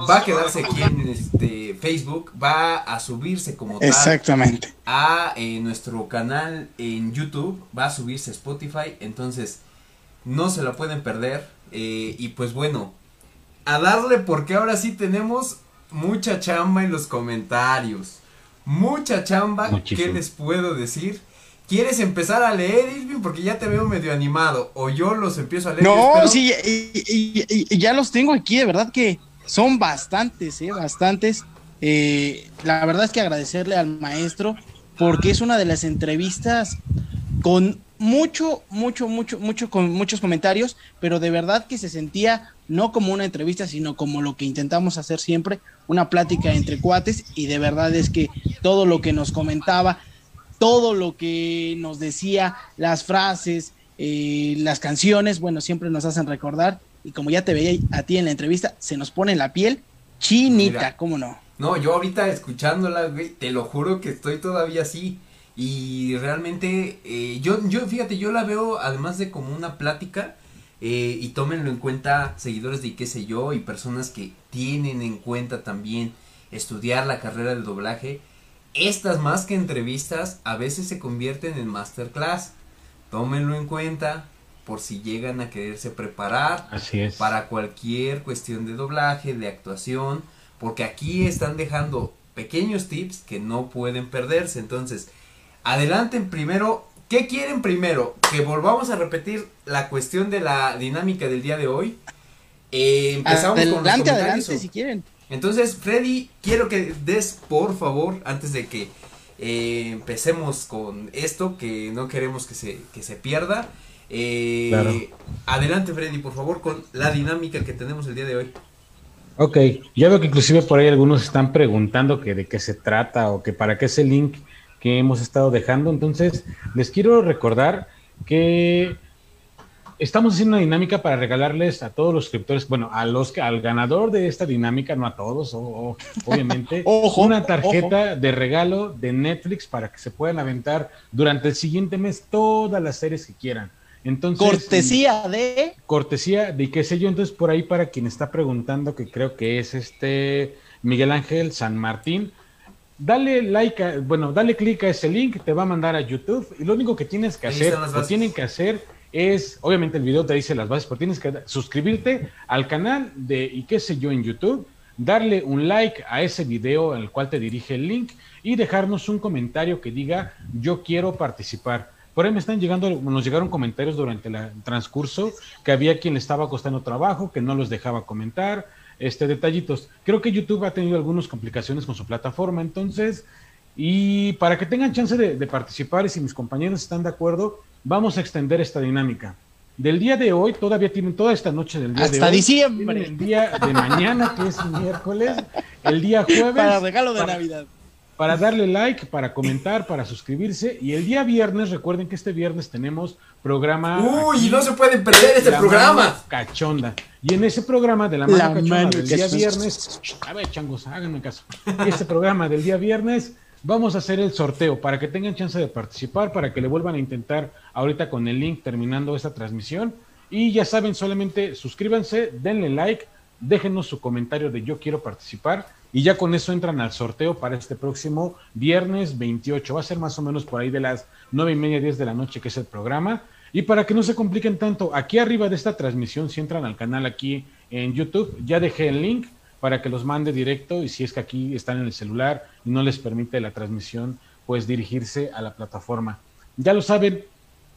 va a quedarse aquí en este Facebook, va a subirse como tal Exactamente. a eh, nuestro canal en YouTube, va a subirse a Spotify, entonces no se la pueden perder. eh, y pues bueno, a darle porque ahora sí tenemos mucha chamba en los comentarios. Mucha chamba, Muchísimo. ¿qué les puedo decir? ¿Quieres empezar a leer, Irving? Porque ya te veo medio animado. O yo los empiezo a leer. No, espero- sí, y, y- y- y ya los tengo aquí, de verdad que son bastantes, ¿eh? Bastantes. Eh, la verdad es que agradecerle al maestro porque es una de las entrevistas con mucho, mucho, mucho, mucho, con muchos comentarios, pero de verdad que se sentía no como una entrevista, sino como lo que intentamos hacer siempre, una plática entre cuates y de verdad es que todo lo que nos comentaba, todo lo que nos decía, las frases, eh, las canciones, bueno, siempre nos hacen recordar y como ya te veía a ti en la entrevista, se nos pone la piel chinita, Mira. ¿cómo no? No, yo ahorita escuchándola, güey, te lo juro que estoy todavía así. Y realmente, eh, yo, yo, fíjate, yo la veo además de como una plática. eh, y tómenlo en cuenta, seguidores de qué sé yo, y personas que tienen en cuenta también estudiar la carrera del doblaje. Estas más que entrevistas, a veces se convierten en masterclass. Tómenlo en cuenta por si llegan a quererse preparar Así es. para cualquier cuestión de doblaje, de actuación, porque aquí están dejando pequeños tips que no pueden perderse. Entonces, adelanten primero. ¿Qué quieren primero? Que volvamos a repetir la cuestión de la dinámica del día de hoy. Eh, empezamos con los adelante, comentarios, adelante, si quieren. entonces, Freddy, quiero que des, por favor, antes de que eh, empecemos con esto, que no queremos que se, que se pierda. eh, Claro. Adelante, Freddy, por favor, con la dinámica que tenemos el día de hoy. Ok, ya veo que inclusive por ahí algunos están preguntando que de qué se trata o que para qué es el link que hemos estado dejando. Entonces, les quiero recordar que estamos haciendo una dinámica para regalarles a todos los suscriptores, bueno, a los que, al ganador de esta dinámica, no a todos, o- o- obviamente, Ojo, una tarjeta de regalo de Netflix para que se puedan aventar durante el siguiente mes todas las series que quieran. Entonces, Cortesía de cortesía de qué sé yo, entonces por ahí para quien está preguntando, que creo que es este Miguel Ángel San Martín, dale like, a- bueno, dale clic a ese link, te va a mandar a YouTube y lo único que tienes que hacer, están las o bases. tienen que hacer es, obviamente el video te dice las bases, pero tienes que suscribirte al canal de y qué sé yo en YouTube, darle un like a ese video al cual te dirige el link y dejarnos un comentario que diga yo quiero participar. Por ahí me están llegando, nos llegaron comentarios durante la- el transcurso que había quien le estaba costando trabajo, que no los dejaba comentar, este detallitos. Creo que YouTube ha tenido algunas complicaciones con su plataforma, entonces, y para que tengan chance de, de participar y si mis compañeros están de acuerdo, vamos a extender esta dinámica. Del día de hoy, todavía tienen toda esta noche del día de hasta hoy. diciembre tienen El día de mañana, que es miércoles, el día jueves. para regalo de para- Navidad. Para darle like, para comentar, para suscribirse. Y el día viernes, recuerden que este viernes tenemos programa. Uy, no se pueden perder este programa. Cachonda. Y en ese programa de la mano cachonda del día viernes, a ver, changos, háganme caso. Este programa del día viernes vamos a hacer el sorteo para que tengan chance de participar, para que le vuelvan a intentar ahorita con el link terminando esta transmisión. Y ya saben, solamente suscríbanse, denle like, déjenos su comentario de yo quiero participar y ya con eso entran al sorteo para este próximo viernes 28. Va a ser más o menos por ahí de las nueve y media, 10 de la noche que es el programa. Y para que no se compliquen tanto, aquí arriba de esta transmisión, si entran al canal aquí en YouTube, ya dejé el link para que los mande directo y si es que aquí están en el celular y no les permite la transmisión, pues dirigirse a la plataforma. Ya lo saben,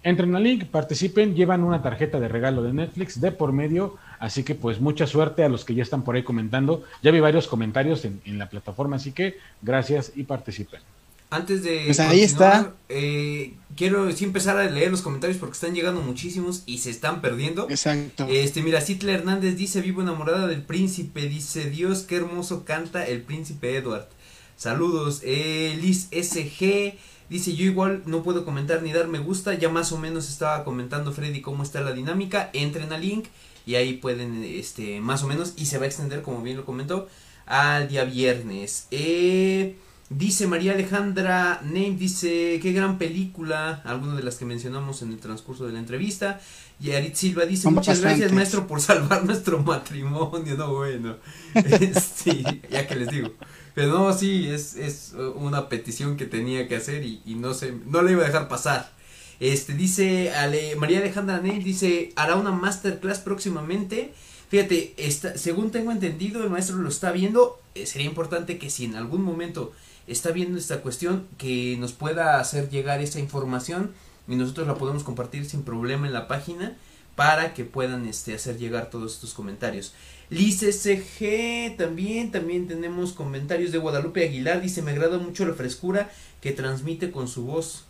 entren al link, participen, llevan una tarjeta de regalo de Netflix de por medio, así que pues mucha suerte a los que ya están por ahí comentando. Ya vi varios comentarios en, en la plataforma, así que gracias y participen. Antes de. Pues ahí está. Eh, quiero sí empezar a leer los comentarios porque están llegando muchísimos y se están perdiendo. Exacto. Este, mira, Citla Hernández dice: Vivo enamorada del príncipe. Dice: Dios, qué hermoso canta el príncipe Edward. Saludos. Eh, Liz SG. Dice, yo igual no puedo comentar ni dar me gusta, ya más o menos estaba comentando Freddy cómo está la dinámica, entren al link y ahí pueden, este, más o menos, y se va a extender, como bien lo comentó, al día viernes. Eh, Dice María Alejandra Name, dice, qué gran película, alguna de las que mencionamos en el transcurso de la entrevista. Y Arit Silva dice, muchas gracias maestro por salvar nuestro matrimonio, no bueno. sí, ya que les digo. Pero no, sí, es, es una petición que tenía que hacer y, y no se, no le iba a dejar pasar. Este, dice Ale, María Alejandra Name, dice, hará una masterclass próximamente. Fíjate, está, según tengo entendido, el maestro lo está viendo. Eh, sería importante que si en algún momento está viendo esta cuestión, que nos pueda hacer llegar esa información y nosotros la podemos compartir sin problema en la página para que puedan este, hacer llegar todos estos comentarios. Liz SG también, también tenemos comentarios de Guadalupe Aguilar, dice me agrada mucho la frescura que transmite con su voz.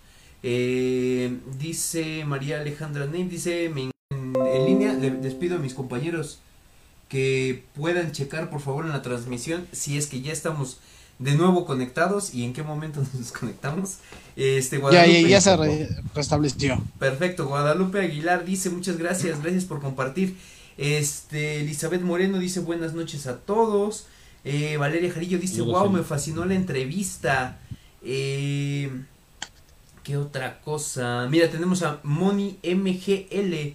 Eh, dice María Alejandra Ney, dice en, en línea, le despido a mis compañeros que puedan checar por favor en la transmisión si es que ya estamos de nuevo conectados y en qué momento nos desconectamos. Este, Guadalupe, ya, ya, se re restableció. Perfecto, Guadalupe Aguilar dice muchas gracias, gracias por compartir. Este, Elizabeth Moreno dice buenas noches a todos. Eh, Valeria Jarillo dice, wow, me fascinó la entrevista. Eh, ¿Qué otra cosa? Mira, tenemos a Moni MGL.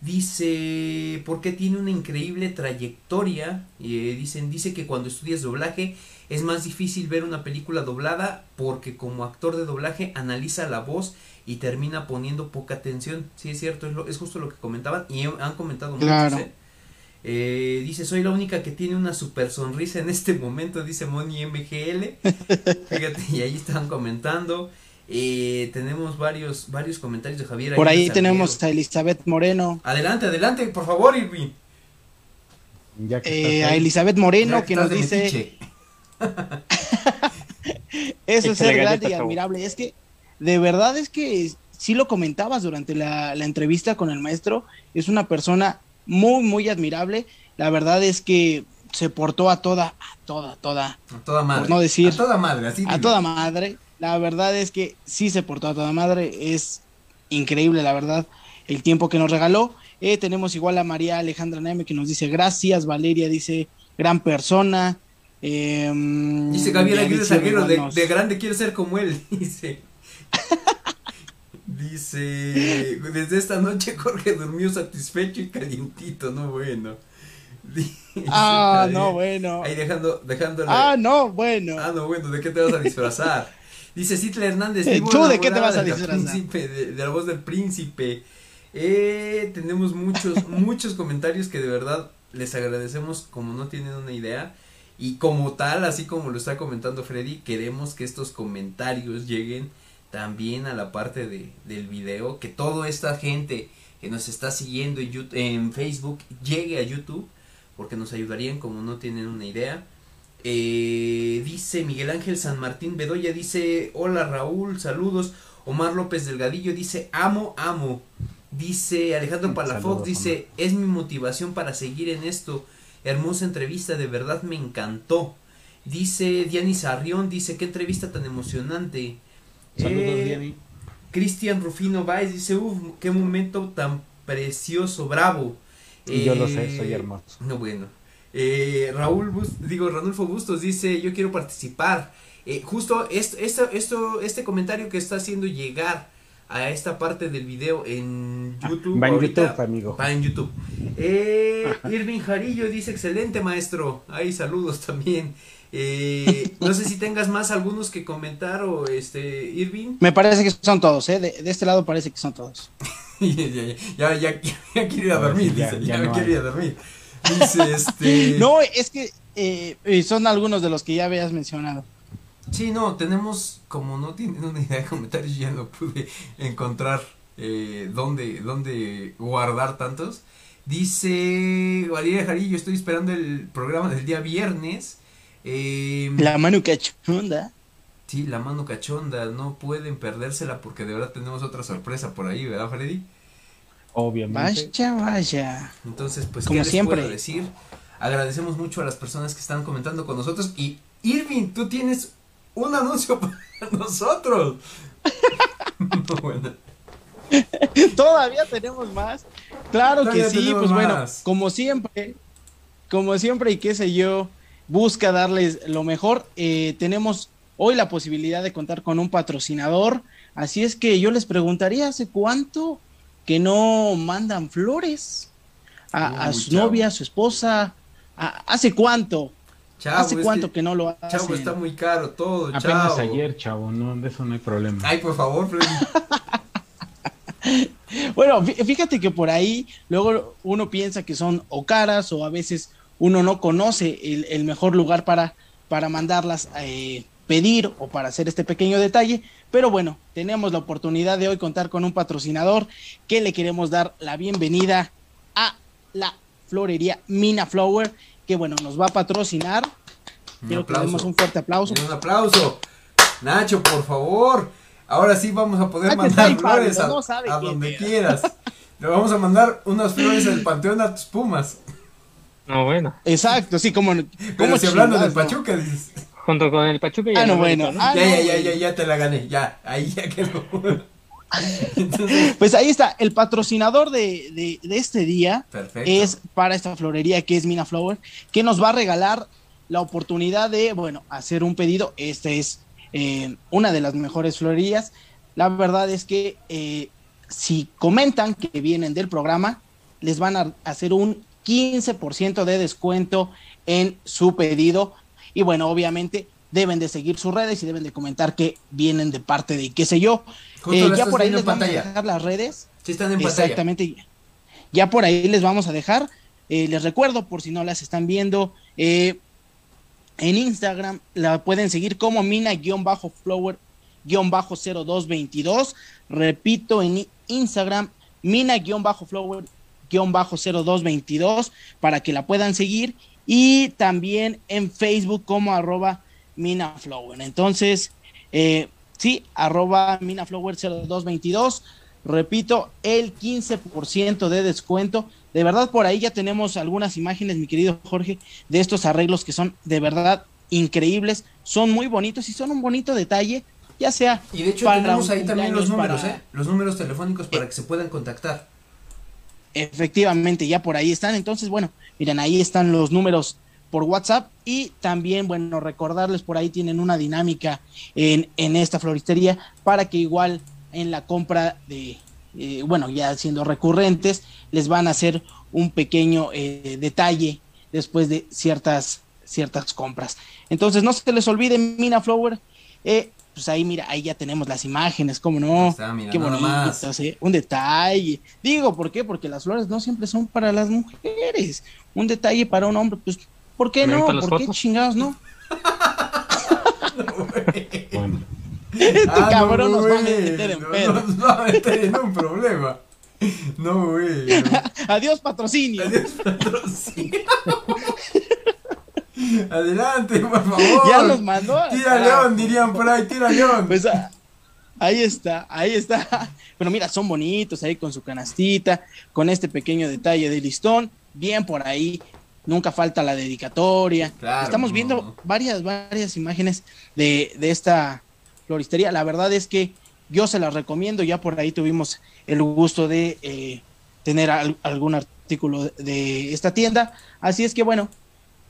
Dice, porque tiene una increíble trayectoria. Eh, dicen, dice que cuando estudias doblaje es más difícil ver una película doblada porque como actor de doblaje analiza la voz y termina poniendo poca atención. Sí, es cierto, es, lo, es justo lo que comentaban y han comentado claro. muchos. ¿eh? Eh, dice, soy la única que tiene una super sonrisa en este momento, dice Moni MGL. Fíjate, y ahí están comentando. Eh, tenemos varios varios comentarios de Javier. Por ahí tenemos a Elizabeth Moreno. Adelante, adelante, por favor, Irving. Eh, a Elizabeth Moreno que nos dice... Eso es ser grande y admirable. Es que de verdad es que si lo comentabas durante la, la, entrevista con el maestro, es una persona muy, muy admirable. La verdad es que se portó a toda, a toda, toda. A toda madre. Por no decir. A toda madre, así. A toda madre. La verdad es que sí se portó a toda madre. Es increíble, la verdad, el tiempo que nos regaló. Eh, tenemos igual a María Alejandra Neme que nos dice gracias. Valeria dice gran persona. Eh, dice Gabriel Aguirre Salguero, de, de, grande quiero ser como él, dice. dice, desde esta noche Jorge durmió satisfecho y calientito, no bueno. Dice, ah, ahí, no bueno. Ahí dejando, dejándole. Ah, no bueno. Ah, no bueno, ¿de qué te vas a disfrazar? Dice Citla Hernández. ¿Tú de qué te vas a disfrazar? De, de la voz del príncipe. Eh, tenemos muchos, muchos comentarios que de verdad les agradecemos como no tienen una idea. Y como tal, así como lo está comentando Freddy, queremos que estos comentarios lleguen también a la parte de, del video, que toda esta gente que nos está siguiendo en, YouTube, en Facebook llegue a YouTube, porque nos ayudarían como no tienen una idea. Eh, dice Miguel Ángel San Martín Bedoya, dice, hola Raúl, saludos. Omar López Delgadillo dice, amo, amo. Dice Alejandro Palafox, dice, es mi motivación para seguir en esto hermosa entrevista, de verdad me encantó. Dice Diani Sarrión, dice, qué entrevista tan emocionante. Saludos, Eh, Diani. Cristian Rufino Baez dice, uff, qué momento tan precioso, bravo. Y yo lo sé, Eh, soy hermoso. No, bueno. Eh, Raúl, Bus- digo, Ranulfo Bustos dice, yo quiero participar. Eh, justo esto, esto, esto, este comentario que está haciendo llegar a esta parte del video en YouTube. Va en ahorita, YouTube, amigo. Va en YouTube. Eh, Irving Jarillo dice, excelente maestro. Ahí saludos también. Eh, no sé si tengas más algunos que comentar o este, Irving. Me parece que son todos, ¿eh? De, de este lado parece que son todos. ya, ya, ya, ya, ir a dormir, ya- dice, ya ya me no quiero hay. ir a dormir. Dice, este... No, es que eh, son algunos de los que ya habías mencionado. Sí, no, tenemos, como no tienen una idea de comentarios, ya no pude encontrar eh, dónde, dónde guardar tantos. Dice Valeria Jarillo, estoy esperando el programa del día viernes. Eh, La mano cachonda. Sí, la mano cachonda, no pueden perdérsela porque de verdad tenemos otra sorpresa por ahí, ¿verdad, Freddy? Obviamente. Vaya, vaya. Entonces, pues, Como ¿qué les siempre. puedo decir? Agradecemos mucho a las personas que están comentando con nosotros. Y, Irving, tú tienes un anuncio para nosotros. No, bueno. Todavía tenemos más. Claro Todavía que sí, pues bueno, como siempre, como siempre y qué sé yo, busca darles lo mejor. Eh, tenemos hoy la posibilidad de contar con un patrocinador, así es que yo les preguntaría, ¿hace cuánto que no mandan flores a, su chavo. novia, a su esposa? ¿A- ¿Hace cuánto? Chavo, ¿Hace cuánto que- que, no lo hacen? Chavo, está muy caro todo, Apenas chavo. ayer, chavo, no, de eso no hay problema. Ay, por favor, Freddy. Bueno, fí- fíjate que por ahí luego uno piensa que son o caras o a veces uno no conoce el, el mejor lugar para, para mandarlas eh, pedir o para hacer este pequeño detalle. Pero bueno, tenemos la oportunidad de hoy contar con un patrocinador que le queremos dar la bienvenida a la florería Mina Flower, que bueno, nos va a patrocinar. Un Quiero que le demos aplauso. un fuerte aplauso. Un aplauso. Nacho, por favor. Ahora sí vamos a poder que mandar flores a, no donde quieras. Le vamos a mandar unas flores del Panteón a tus Pumas. No, bueno. Exacto, sí, como. Pero como si hablando del. Pachuca, dices. Junto con el Pachuca y Ah, el no, América, bueno. ¿no? Ah, ya, no, ya, ya, ya, ya te la gané. Ya, ahí ya quedó. Entonces, Pues ahí está, el patrocinador de, de- de este día perfecto. es para esta florería que es Mina Flower, que nos va a regalar la oportunidad de, bueno, hacer un pedido. Este es eh, una de las mejores florerías. La verdad es que eh, si comentan que vienen del programa, les van a hacer un 15% de descuento en su pedido. Y bueno, obviamente deben de seguir sus redes y deben de comentar que vienen de parte de qué sé yo. Eh, ya por ahí les vamos a pantalla. dejar las redes. Sí, están en pantalla. Exactamente. Ya por ahí les vamos a dejar. Eh, les recuerdo, por si no las están viendo, eh, en Instagram la pueden seguir como mina-flower-0222. Repito, en Instagram, mina-flower-0222 para que la puedan seguir. Y también en Facebook como arroba minaflower. Entonces, eh, sí, arroba minaflower0222. Repito, el 15% de descuento. De verdad, por ahí ya tenemos algunas imágenes, mi querido Jorge, de estos arreglos que son de verdad increíbles. Son muy bonitos y son un bonito detalle, ya sea. Y de hecho para tenemos ahí también los números, para- ¿eh? Los números telefónicos para que se puedan contactar. Efectivamente, ya por ahí están. Entonces, bueno, miren, ahí están los números por WhatsApp y también, bueno, recordarles por ahí tienen una dinámica en, en esta floristería para que igual en la compra de, eh, bueno, ya siendo recurrentes, les van a hacer un pequeño eh, detalle después de ciertas, ciertas compras. Entonces, no se les olvide, Mina Flower, eh, pues ahí mira, ahí ya tenemos las imágenes, cómo no, está, mira, qué ¿eh? un detalle. Digo, ¿por qué? Porque las flores no siempre son para las mujeres. Un detalle para un hombre, pues, ¿por qué no? ¿Por qué chingados no? Bueno, Este Ah, no, cabrón nos va a meter en no, pedo. Nos va a meter en un problema. No, güey. no. Adiós, patrocinio. Adiós, patrocinio. Adelante, por favor. Ya los mandó. Tira Ah, león, dirían por ahí, tira león. Pues ah, ahí está, ahí está. Pero mira, son bonitos ahí con su canastita, con este pequeño detalle de listón. Bien por ahí. nunca falta la dedicatoria. Claro, Estamos no. viendo varias, varias imágenes de, de esta floristería. La verdad es que yo se las recomiendo, ya por ahí tuvimos el gusto de eh, tener al- algún artículo de esta tienda. Así es que bueno,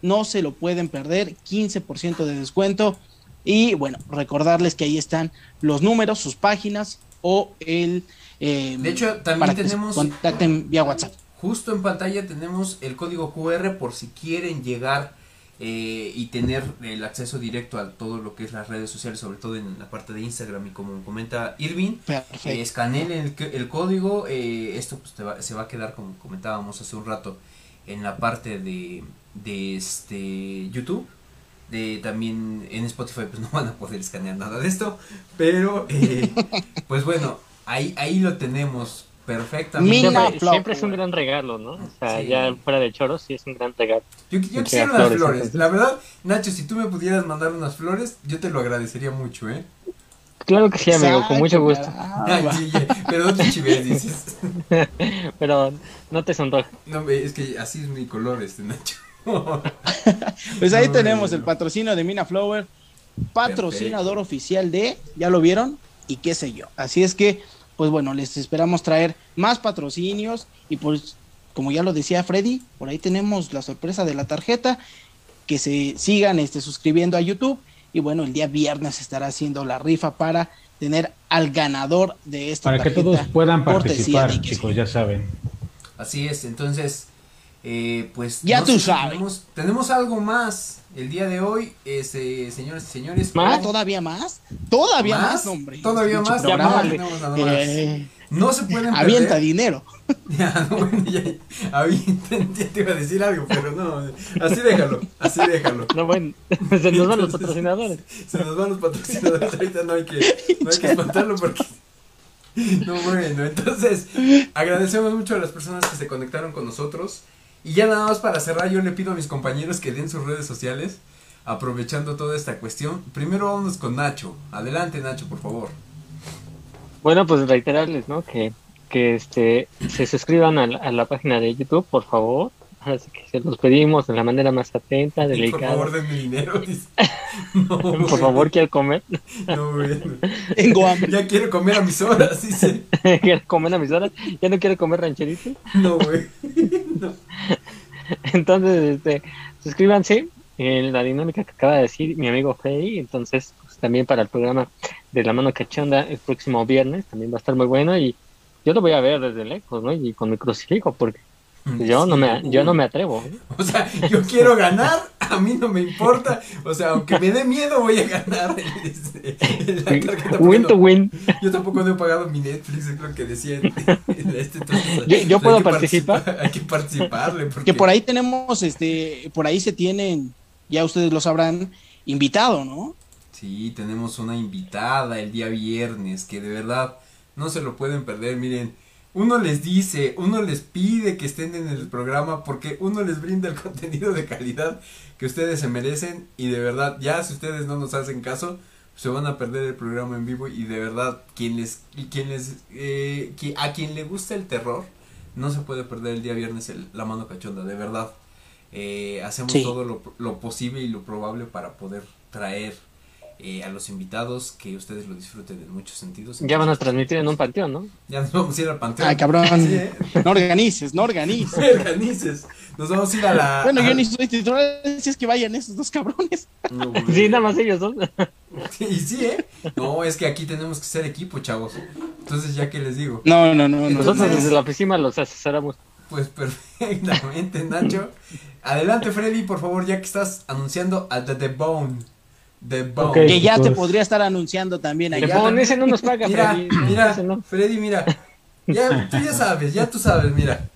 no se lo pueden perder, 15% de descuento. Y bueno, recordarles que ahí están los números, sus páginas o el... eh, De hecho, también tenemos contacten vía WhatsApp. Justo en pantalla tenemos el código QR por si quieren llegar eh, y tener el acceso directo a todo lo que es las redes sociales, sobre todo en la parte de Instagram y como comenta Irving, eh, escaneen el, el código, eh, esto pues te va- se va a quedar como comentábamos hace un rato en la parte de, de este YouTube. De, también en Spotify pues no van a poder escanear nada de esto, pero eh, pues bueno, ahí, ahí lo tenemos perfectamente. Siempre, siempre es un gran regalo, ¿no? O sea, Sí. ya fuera de choros, sí es un gran regalo. Yo, yo quisiera unas flores. La verdad, Nacho, si tú me pudieras mandar unas flores, yo te lo agradecería mucho, ¿eh? Claro que sí, amigo, con mucho gusto. Ay, pero no te chives, dices. Pero no te sonrojes. No, me- es que así es mi color, este Nacho. Pues ahí tenemos no, el patrocinio de Mina Flower, patrocinador oficial de, ya lo vieron, y qué sé yo. Así es que, pues bueno, les esperamos traer más patrocinios y pues, como ya lo decía Freddy, por ahí tenemos la sorpresa de la tarjeta, que se sigan este, suscribiendo a YouTube y bueno, el día viernes estará haciendo la rifa para tener al ganador de esta Para que todos puedan participar, chicos, ya saben. Así es, entonces, eh, pues. Ya no tú sabes. Tenemos, tenemos algo más el día de hoy, este, señores y señores. Ah, pero- ¿Todavía más? Todavía más, ¿Más? hombre. Todavía más. No, más. Eh, No se pueden avienta dinero. Ya, no, bueno, ya, avienta, ya te iba a decir algo, pero no, así déjalo, así déjalo. No, bueno, se nos van los patrocinadores. Se nos van los patrocinadores, ahorita no hay que, no hay que espantarlo porque... No, bueno, entonces agradecemos mucho a las personas que se conectaron con nosotros. Y ya nada más para cerrar, yo le pido a mis compañeros que den sus redes sociales, aprovechando toda esta cuestión. Primero vámonos con Nacho. Adelante, Nacho, por favor. Bueno, pues reiterarles, ¿no? Que, que este, se suscriban a a la página de YouTube, por favor. Así que se los pedimos de la manera más atenta, Y por delicada. favor, denme dinero. dice. No, Por favor, quiero comer. No, bueno. Tengo hambre. Ya quiero comer a mis horas, dice. quiero comer a mis horas. Ya no quiero comer rancherito. No, güey. No. Entonces, este, suscríbanse en la dinámica que acaba de decir mi amigo Freddy. Entonces, pues, también para el programa de La Mano Cachonda el próximo viernes también va a estar muy bueno y yo lo voy a ver desde lejos, ¿no? Y con mi crucifijo, porque yo no me, yo no me atrevo. ¿eh? O sea, yo quiero ganar, a mí no me importa. O sea, aunque me dé miedo, voy a ganar. este, la tarjeta, porque Win to no- win. Yo tampoco no he pagado mi Netflix, es lo que decía. este, entonces, Yo- puedo participar, Hay que participarle. Porque, Que por ahí tenemos, este, por ahí se tienen, ya ustedes lo sabrán, invitado, ¿no? Sí, tenemos una invitada el día viernes que de verdad no se lo pueden perder. Miren, uno les dice, uno les pide que estén en el programa porque uno les brinda el contenido de calidad que ustedes se merecen y de verdad, ya si ustedes no nos hacen caso, se van a perder el programa en vivo y de verdad, quien les, quien les, eh, a quien le gusta el terror, no se puede perder el día viernes el- la mano cachonda, de verdad. Eh, hacemos Sí. todo lo, lo posible y lo probable para poder traer eh, a los invitados que ustedes lo disfruten en muchos sentidos. Ya van a transmitir en un panteón, ¿no? Ya nos vamos a ir al panteón. Ay, cabrón. Sí, ¿eh? No organices, no organices. No organices. Nos vamos a ir a la. Bueno, yo ni soy titular, si es que vayan esos dos cabrones. No. Sí, nada más ellos dos. Y sí, ¿eh? No, es que aquí tenemos que ser equipo, chavos. Entonces, ya que les digo. No, no, no, no. Nosotros desde la oficina los asesoramos. Pues perfectamente, Nacho. Adelante, Freddy, por favor, ya que estás anunciando a The, The Bone. The. Que ya te podría estar anunciando también allá. ese no nos paga, Mira, Freddy. mira, no. Freddy, mira. Ya, tú ya sabes, ya tú sabes, mira.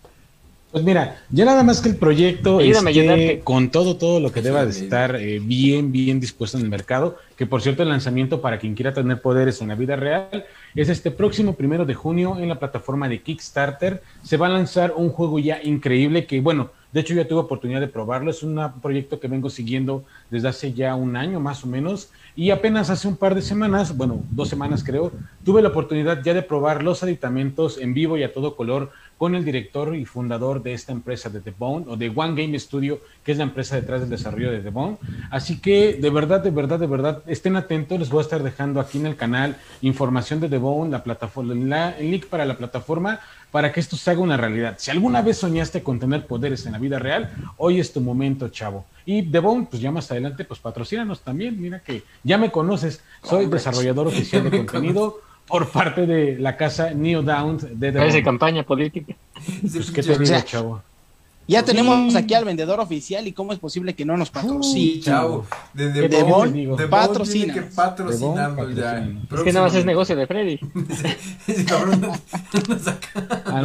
Pues mira, ya nada más que el proyecto esté con todo, todo lo que deba de estar eh, bien, bien dispuesto en el mercado, que por cierto el lanzamiento para quien quiera tener poderes en la vida real es este próximo primero de junio en la plataforma de Kickstarter. Se va a lanzar un juego ya increíble que, bueno, de hecho yo tuve oportunidad de probarlo, es un proyecto que vengo siguiendo desde hace ya un año más o menos. Y apenas hace un par de semanas, bueno, dos semanas creo, tuve la oportunidad ya de probar los aditamentos en vivo y a todo color con el director y fundador de esta empresa de The Bone o de One Game Studio, que es la empresa detrás del desarrollo de The Bone. Así que de verdad, de verdad, de verdad, estén atentos. Les voy a estar dejando aquí en el canal información de The Bone, la plataforma, la, el link para la plataforma para que esto se haga una realidad. Si alguna vez soñaste con tener poderes en la vida real, hoy es tu momento, chavo. Y Bone, pues ya más adelante, pues patrocínanos también. Mira que ya me conoces, soy desarrollador oficial de contenido por parte de la casa Neo Down de The Parece campaña política. Pues, ¿qué te digo, chavo? Ya tenemos aquí al vendedor oficial y cómo es posible que no nos patrocine. Sí, chavo. De De The Bon, Bone, The Bone patrocina. tiene que patrocinarnos ya. Es que nada más es negocio de Freddy. Ese cabrón no- no saca. Ah,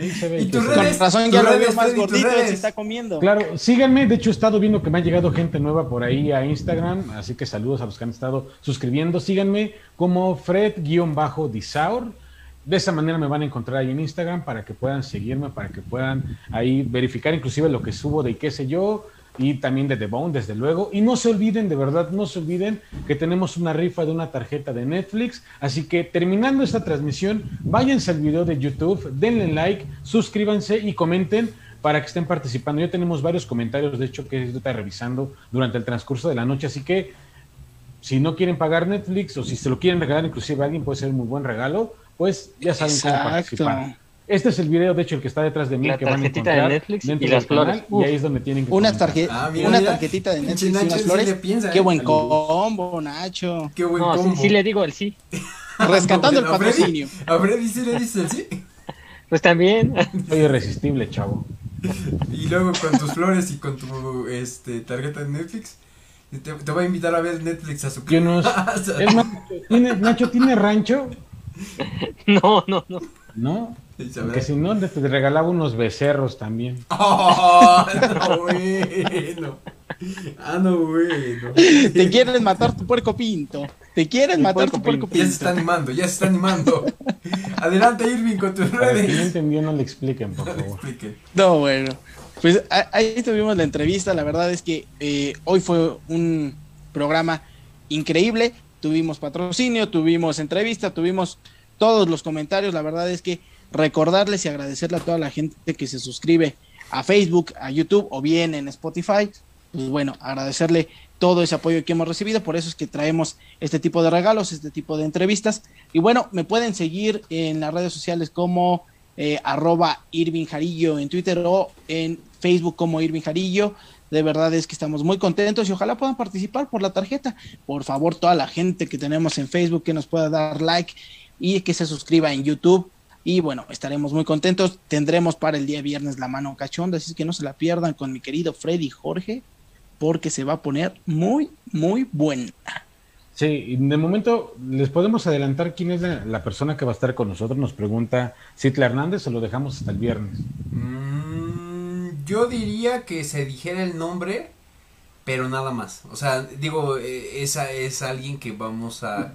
ahí se ve ¿Y tus sí. Con redes? razón ya lo veo redes, más gordito, redes. se está comiendo. Claro, síganme. De hecho, he estado viendo que me ha llegado gente nueva por ahí a Instagram. Así que saludos a los que han estado suscribiendo. Síganme como Fred-Disaur. De esa manera me van a encontrar ahí en Instagram para que puedan seguirme, para que puedan ahí verificar inclusive lo que subo de qué sé yo y también de The Bone, desde luego. Y no se olviden, de verdad, no se olviden que tenemos una rifa de una tarjeta de Netflix. Así que terminando esta transmisión, váyanse al video de YouTube, denle like, suscríbanse y comenten para que estén participando. Ya tenemos varios comentarios, de hecho, que estoy revisando durante el transcurso de la noche. Así que si no quieren pagar Netflix o si se lo quieren regalar inclusive a alguien, puede ser un muy buen regalo, pues ya saben cómo Exacto. participar. Este es el video, de hecho, el que está detrás de mí, La que van a tarjetita de Netflix y las canal, flores. Y ahí es donde tienen que Una, tarje- Ah, mira, una mira. tarjetita de Netflix y Nacho, unas sí flores. piensa, Qué buen combo, Nacho. Qué buen No, sí, combo. sí le digo el sí. Rescatando el A Freddy- patrocinio. A Freddy sí le dices el sí. Pues también. Soy irresistible, chavo. Y luego con tus flores y con tu este tarjeta de Netflix. Te, te va a invitar a ver Netflix a su casa. Es ¿tiene, Nacho, ¿tiene rancho? No, no, no. ¿No? Porque si no, te te regalaba unos becerros también. ¡Oh, no, bueno! Ah, no, bueno. Te quieren matar tu puerco pinto. Te quieren El matar puerco tu puerco Ya se está pinto. animando, ya se está animando. Adelante, Irving, con tus Para el que no redes. entendió, no le expliquen, por favor. No, bueno. Pues ahí tuvimos la entrevista. La verdad es que eh, hoy fue un programa increíble. Tuvimos patrocinio, tuvimos entrevista, tuvimos todos los comentarios. La verdad es que recordarles y agradecerle a toda la gente que se suscribe a Facebook, a YouTube o bien en Spotify. Pues bueno, agradecerle todo ese apoyo que hemos recibido. Por eso es que traemos este tipo de regalos, este tipo de entrevistas. Y bueno, me pueden seguir en las redes sociales como eh, arroba Irving Jarillo en Twitter o en Facebook como Irving Jarillo. De verdad es que estamos muy contentos y ojalá puedan participar por la tarjeta. Por favor, toda la gente que tenemos en Facebook que nos pueda dar like y que se suscriba en YouTube. Y bueno, estaremos muy contentos. Tendremos para el día viernes la mano cachonda, así que no se la pierdan con mi querido Freddy Jorge, porque se va a poner muy, muy buena. Sí, y de momento les podemos adelantar quién es la, la persona que va a estar con nosotros. Nos pregunta Citla Hernández o lo dejamos hasta el viernes. Mm, yo diría que se dijera el nombre, pero nada más. O sea, digo, eh, esa es alguien que vamos a Mejor,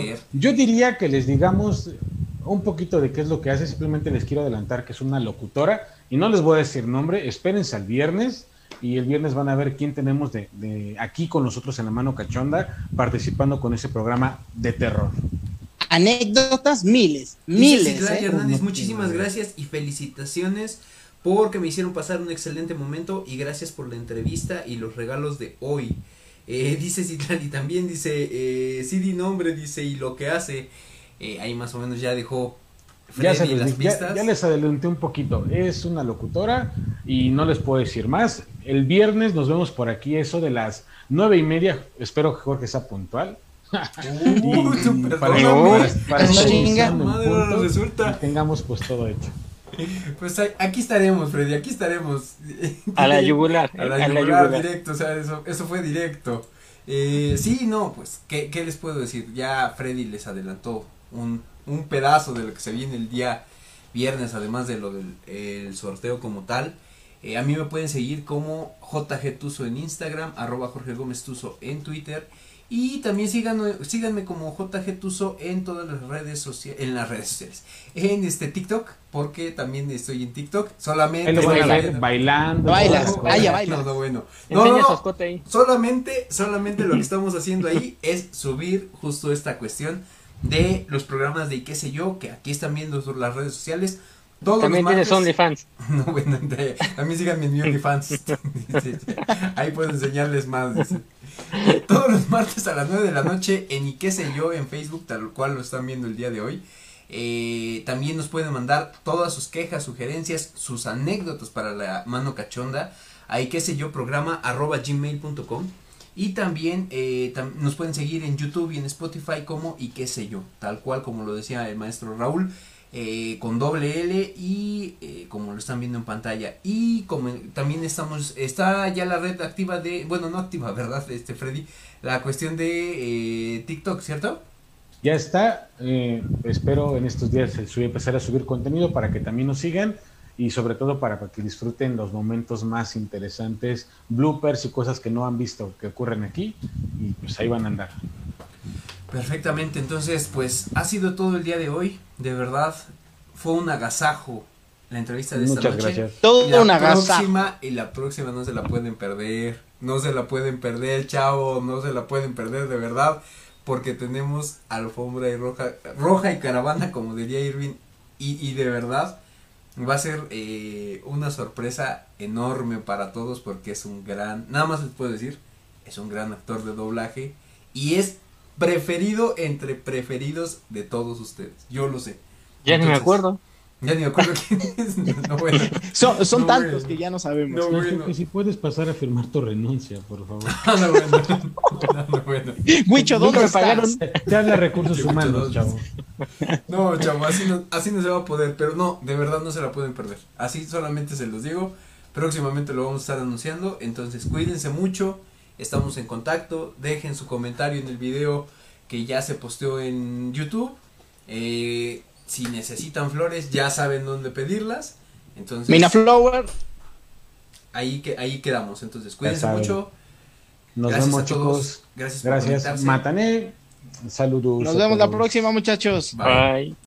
conocer. yo diría que les digamos un poquito de qué es lo que hace. Simplemente les quiero adelantar que es una locutora y no les voy a decir nombre. Espérense al viernes y el viernes van a ver quién tenemos de, de aquí con nosotros en la mano cachonda participando con ese programa de terror. Anécdotas miles, miles. ¿eh? Hernández, muchísimas gracias y felicitaciones porque me hicieron pasar un excelente momento y gracias por la entrevista y los regalos de hoy. Eh, dice Citlali también, dice, eh, sí di nombre, dice, y lo que hace, eh, ahí más o menos ya dejó Ya, se Freddy les las ya- pistas. ya les adelanté un poquito. Es una locutora y no les puedo decir más. El viernes nos vemos por aquí, eso de las nueve y media. Espero que Jorge sea puntual. Uh, Y- para, para- para estar Madre, punto resulta. y tengamos pues todo hecho. Pues aquí estaremos, Freddy, aquí estaremos. A la yugular. A la yugular, directo, o sea, eso, eso fue directo. Eh, sí, no, pues, ¿qué, ¿qué les puedo decir? Ya Freddy les adelantó un, un pedazo de lo que se viene el día viernes, además de lo del el sorteo como tal. Eh, a mí me pueden seguir como JG Tuzo en Instagram, arroba Jorge Gómez Tuzo en Twitter. Y también síganme, síganme como JG Tuso en todas las redes sociales, en las redes sociales, en este TikTok, porque también estoy en TikTok, solamente lo Baila. bailando. Bailas, cosas. baila. No, no, bueno. No, no. Solamente, solamente lo que estamos haciendo ahí es subir justo esta cuestión de los programas de y qué sé yo, que aquí están viendo las redes sociales. Todos También los tienes OnlyFans. No, bueno, a mí síganme en mi OnlyFans. Ahí puedo enseñarles más. dice. Todos los martes a las 9 de la noche en y qué sé yo en Facebook, tal cual lo están viendo el día de hoy. Eh, también nos pueden mandar todas sus quejas, sugerencias, sus anécdotas para la mano cachonda. Ahí qué sé yo programa arroba gmail.com. Y también eh, tam- nos pueden seguir en YouTube y en Spotify como y qué sé yo, tal cual como lo decía el maestro Raúl eh, con doble L y eh, como lo están viendo en pantalla y como también estamos está ya la red activa de bueno no activa verdad este Freddy la cuestión de eh, TikTok cierto Ya está. eh, espero en estos días empezar a subir contenido para que también nos sigan y sobre todo para que disfruten los momentos más interesantes, bloopers y cosas que no han visto que ocurren aquí y pues ahí van a andar. Perfectamente entonces pues ha sido todo el día de hoy de verdad fue un agasajo la entrevista de esta Muchas noche gracias. Todo la una gasa. próxima y la próxima no se la pueden perder no se la pueden perder chavo no se la pueden perder de verdad porque tenemos alfombra y roja roja y caravana como diría Irving y, y de verdad va a ser eh, una sorpresa enorme para todos porque es un gran nada más les puedo decir es un gran actor de doblaje y es preferido entre preferidos de todos ustedes yo lo sé Ya ni me acuerdo. ya ni me acuerdo quién es no bueno Son, son No, tantos bueno. que ya no sabemos. No, bueno. Que si puedes pasar a firmar tu renuncia, por favor. Ah, no, bueno. No, bueno. Huicho, ¿dónde me pagaron. Te habla recursos humanos, chavo. No, chavo, así no, así no se va a poder, pero no, de verdad no se la pueden perder. Así solamente se los digo. Próximamente lo vamos a estar anunciando, entonces cuídense mucho, estamos en contacto, dejen su comentario en el video que ya se posteó en YouTube. Eh, si necesitan flores, ya saben dónde pedirlas. Entonces, Mina Flower. ahí, que, ahí quedamos. Entonces, cuídense mucho. Nos Gracias vemos, a todos. chicos. Gracias por Gracias. Matané. Saludos. Nos vemos la próxima, muchachos. Bye. Bye.